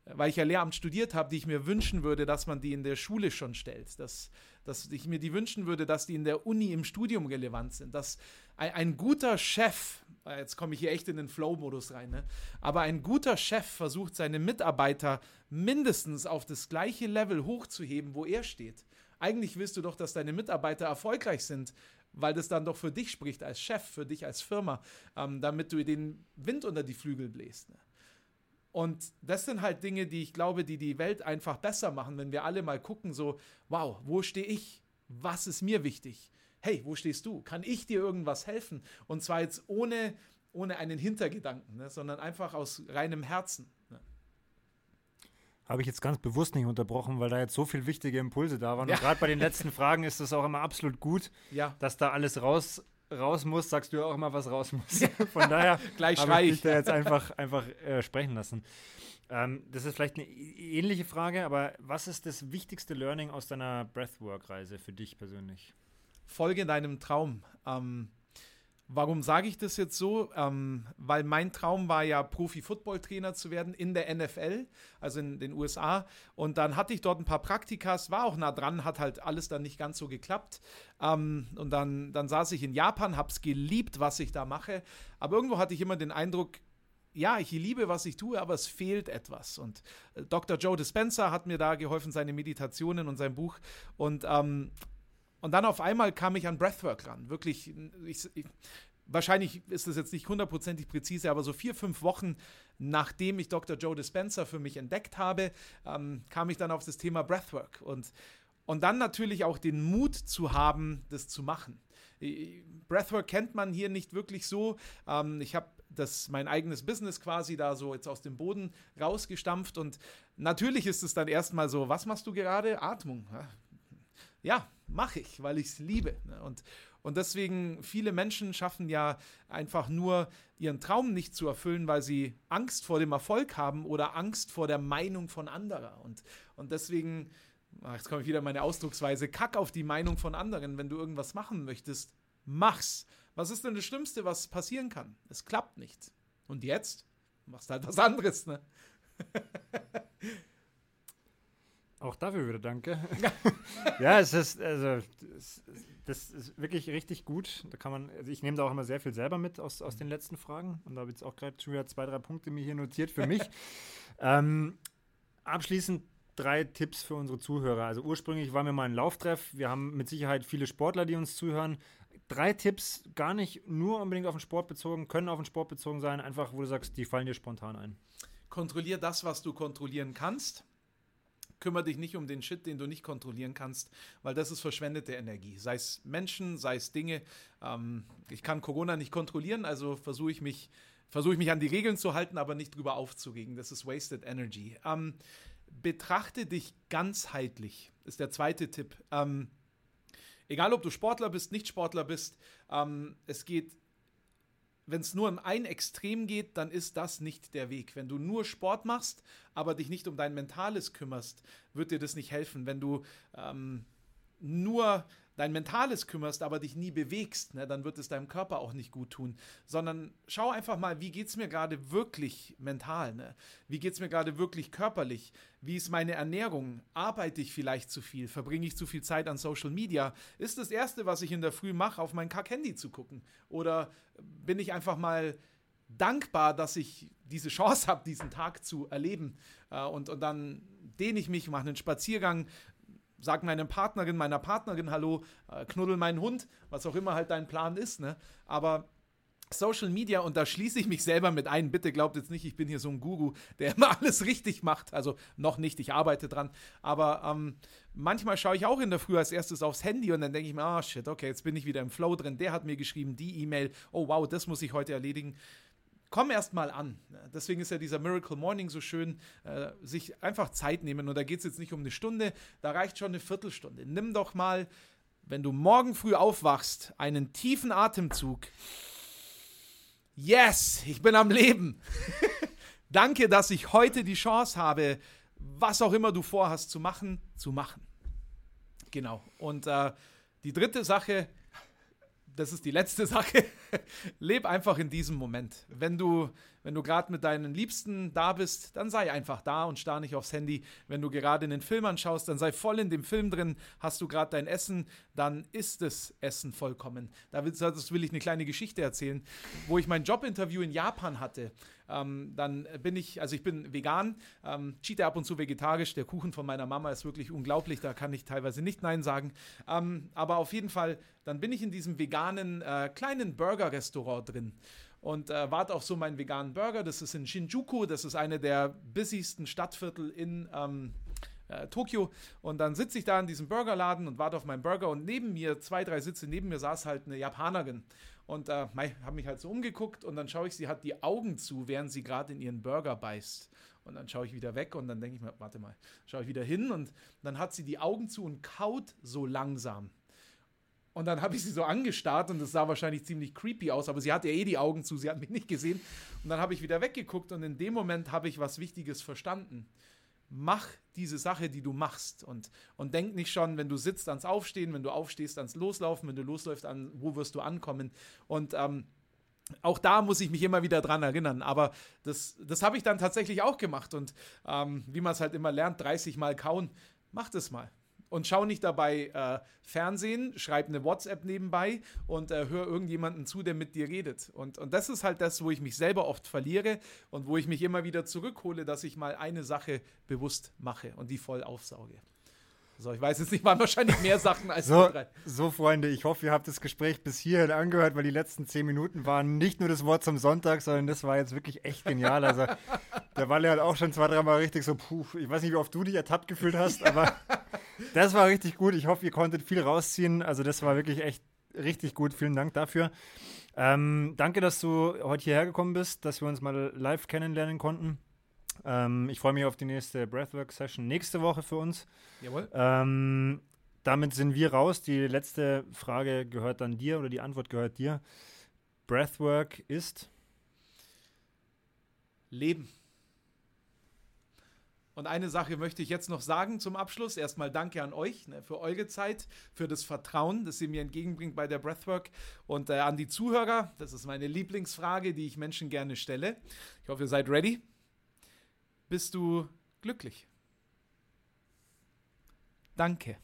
weil ich ja Lehramt studiert habe, die ich mir wünschen würde, dass man die in der Schule schon stellt. Dass, dass ich mir die wünschen würde, dass die in der Uni im Studium relevant sind. Dass ein, ein guter Chef, jetzt komme ich hier echt in den Flow-Modus rein, ne? aber ein guter Chef versucht, seine Mitarbeiter mindestens auf das gleiche Level hochzuheben, wo er steht. Eigentlich willst du doch, dass deine Mitarbeiter erfolgreich sind, weil das dann doch für dich spricht als Chef, für dich als Firma, ähm, damit du den Wind unter die Flügel bläst. Ne? Und das sind halt Dinge, die ich glaube, die die Welt einfach besser machen, wenn wir alle mal gucken, so, wow, wo stehe ich? Was ist mir wichtig? Hey, wo stehst du? Kann ich dir irgendwas helfen? Und zwar jetzt ohne, ohne einen Hintergedanken, ne? sondern einfach aus reinem Herzen. Habe ich jetzt ganz bewusst nicht unterbrochen, weil da jetzt so viele wichtige Impulse da waren. Ja. Und gerade bei den letzten Fragen ist es auch immer absolut gut, ja. dass da alles raus, raus muss. Sagst du ja auch immer, was raus muss. Ja. Von daher Gleich habe ich dich da jetzt einfach, einfach äh, sprechen lassen. Ähm, das ist vielleicht eine ähnliche Frage, aber was ist das wichtigste Learning aus deiner Breathwork-Reise für dich persönlich? Folge deinem Traum. Ähm, Warum sage ich das jetzt so? Ähm, weil mein Traum war ja, Profi-Football-Trainer zu werden in der NFL, also in den USA. Und dann hatte ich dort ein paar Praktikas, war auch nah dran, hat halt alles dann nicht ganz so geklappt. Ähm, und dann, dann saß ich in Japan, habe es geliebt, was ich da mache. Aber irgendwo hatte ich immer den Eindruck, ja, ich liebe, was ich tue, aber es fehlt etwas. Und äh, Dr. Joe Dispenza hat mir da geholfen, seine Meditationen und sein Buch. Und ähm, und dann auf einmal kam ich an Breathwork ran. Wirklich, ich, ich, wahrscheinlich ist das jetzt nicht hundertprozentig präzise, aber so vier, fünf Wochen nachdem ich Dr. Joe Dispenza für mich entdeckt habe, ähm, kam ich dann auf das Thema Breathwork. Und, und dann natürlich auch den Mut zu haben, das zu machen. Breathwork kennt man hier nicht wirklich so. Ähm, ich habe das mein eigenes Business quasi da so jetzt aus dem Boden rausgestampft und natürlich ist es dann erstmal so, was machst du gerade? Atmung. Ja, mache ich, weil ich es liebe. Ne? Und, und deswegen, viele Menschen schaffen ja einfach nur ihren Traum nicht zu erfüllen, weil sie Angst vor dem Erfolg haben oder Angst vor der Meinung von anderer. Und, und deswegen, ach, jetzt komme ich wieder meine Ausdrucksweise, kack auf die Meinung von anderen. Wenn du irgendwas machen möchtest, mach's. Was ist denn das Schlimmste, was passieren kann? Es klappt nicht. Und jetzt machst du halt was anderes, ne? Auch dafür wieder danke. ja, es ist, also, es, das ist wirklich richtig gut. Da kann man, also ich nehme da auch immer sehr viel selber mit aus, aus den letzten Fragen. Und da habe ich jetzt auch gerade schon wieder zwei, drei Punkte mir hier notiert für mich. ähm, abschließend drei Tipps für unsere Zuhörer. Also ursprünglich waren wir mal ein Lauftreff. Wir haben mit Sicherheit viele Sportler, die uns zuhören. Drei Tipps, gar nicht nur unbedingt auf den Sport bezogen, können auf den Sport bezogen sein, einfach wo du sagst, die fallen dir spontan ein. kontrollier das, was du kontrollieren kannst. Kümmere dich nicht um den Shit, den du nicht kontrollieren kannst, weil das ist verschwendete Energie. Sei es Menschen, sei es Dinge. Ähm, ich kann Corona nicht kontrollieren, also versuche ich mich versuche ich mich an die Regeln zu halten, aber nicht drüber aufzugehen. Das ist wasted energy. Ähm, betrachte dich ganzheitlich, ist der zweite Tipp. Ähm, egal, ob du Sportler bist, nicht Sportler bist, ähm, es geht wenn es nur in ein Extrem geht, dann ist das nicht der Weg. Wenn du nur Sport machst, aber dich nicht um dein Mentales kümmerst, wird dir das nicht helfen. Wenn du ähm, nur dein Mentales kümmerst, aber dich nie bewegst, ne, dann wird es deinem Körper auch nicht gut tun. Sondern schau einfach mal, wie geht es mir gerade wirklich mental? Ne? Wie geht es mir gerade wirklich körperlich? Wie ist meine Ernährung? Arbeite ich vielleicht zu viel? Verbringe ich zu viel Zeit an Social Media? Ist das Erste, was ich in der Früh mache, auf mein Kack-Handy zu gucken? Oder bin ich einfach mal dankbar, dass ich diese Chance habe, diesen Tag zu erleben. Äh, und, und dann dehne ich mich, mache einen Spaziergang, sag meiner Partnerin, meiner Partnerin Hallo, äh, knuddel meinen Hund, was auch immer halt dein Plan ist, ne? Aber Social Media, und da schließe ich mich selber mit ein. Bitte glaubt jetzt nicht, ich bin hier so ein Guru, der immer alles richtig macht. Also noch nicht, ich arbeite dran. Aber ähm, manchmal schaue ich auch in der Früh als erstes aufs Handy und dann denke ich mir, ah oh, shit, okay, jetzt bin ich wieder im Flow drin. Der hat mir geschrieben, die E-Mail, oh wow, das muss ich heute erledigen komm erst mal an. Deswegen ist ja dieser Miracle Morning so schön, äh, sich einfach Zeit nehmen. Und da geht es jetzt nicht um eine Stunde, da reicht schon eine Viertelstunde. Nimm doch mal, wenn du morgen früh aufwachst, einen tiefen Atemzug. Yes, ich bin am Leben. Danke, dass ich heute die Chance habe, was auch immer du vorhast zu machen, zu machen. Genau. Und äh, die dritte Sache, das ist die letzte Sache. Leb einfach in diesem Moment. Wenn du, wenn du gerade mit deinen Liebsten da bist, dann sei einfach da und starr nicht aufs Handy. Wenn du gerade einen Film anschaust, dann sei voll in dem Film drin. Hast du gerade dein Essen, dann ist das Essen vollkommen. Da will ich eine kleine Geschichte erzählen, wo ich mein Jobinterview in Japan hatte. Ähm, dann bin ich, also ich bin vegan, ähm, cheate ab und zu vegetarisch. Der Kuchen von meiner Mama ist wirklich unglaublich, da kann ich teilweise nicht Nein sagen. Ähm, aber auf jeden Fall, dann bin ich in diesem veganen äh, kleinen Burger-Restaurant drin und äh, warte auf so meinen veganen Burger. Das ist in Shinjuku, das ist eine der busysten Stadtviertel in ähm, äh, Tokio. Und dann sitze ich da in diesem Burgerladen und warte auf meinen Burger. Und neben mir, zwei, drei Sitze neben mir, saß halt eine Japanerin. Und äh, habe mich halt so umgeguckt und dann schaue ich, sie hat die Augen zu, während sie gerade in ihren Burger beißt. Und dann schaue ich wieder weg und dann denke ich mir, warte mal, schaue ich wieder hin und dann hat sie die Augen zu und kaut so langsam. Und dann habe ich sie so angestarrt und es sah wahrscheinlich ziemlich creepy aus, aber sie hatte ja eh die Augen zu, sie hat mich nicht gesehen. Und dann habe ich wieder weggeguckt und in dem Moment habe ich was Wichtiges verstanden. Mach diese Sache, die du machst und, und denk nicht schon, wenn du sitzt, ans Aufstehen, wenn du aufstehst, ans Loslaufen, wenn du losläufst, an wo wirst du ankommen. Und ähm, auch da muss ich mich immer wieder dran erinnern. Aber das, das habe ich dann tatsächlich auch gemacht. Und ähm, wie man es halt immer lernt, 30 Mal kauen, mach das mal und schau nicht dabei äh, Fernsehen, schreib eine WhatsApp nebenbei und äh, hör irgendjemanden zu, der mit dir redet. Und, und das ist halt das, wo ich mich selber oft verliere und wo ich mich immer wieder zurückhole, dass ich mal eine Sache bewusst mache und die voll aufsauge. So, ich weiß jetzt nicht, waren wahrscheinlich mehr Sachen als so, drei. So, Freunde, ich hoffe, ihr habt das Gespräch bis hierhin angehört, weil die letzten zehn Minuten waren nicht nur das Wort zum Sonntag, sondern das war jetzt wirklich echt genial. Also, der Walle hat auch schon zwei, dreimal richtig so, puh, ich weiß nicht, wie oft du dich ertappt gefühlt hast, aber das war richtig gut. Ich hoffe, ihr konntet viel rausziehen. Also, das war wirklich echt richtig gut. Vielen Dank dafür. Ähm, danke, dass du heute hierher gekommen bist, dass wir uns mal live kennenlernen konnten. Ähm, ich freue mich auf die nächste Breathwork-Session nächste Woche für uns. Jawohl. Ähm, damit sind wir raus. Die letzte Frage gehört dann dir oder die Antwort gehört dir. Breathwork ist Leben. Und eine Sache möchte ich jetzt noch sagen zum Abschluss. Erstmal danke an euch ne, für eure Zeit, für das Vertrauen, das ihr mir entgegenbringt bei der Breathwork. Und äh, an die Zuhörer, das ist meine Lieblingsfrage, die ich Menschen gerne stelle. Ich hoffe, ihr seid ready bist du glücklich. Danke.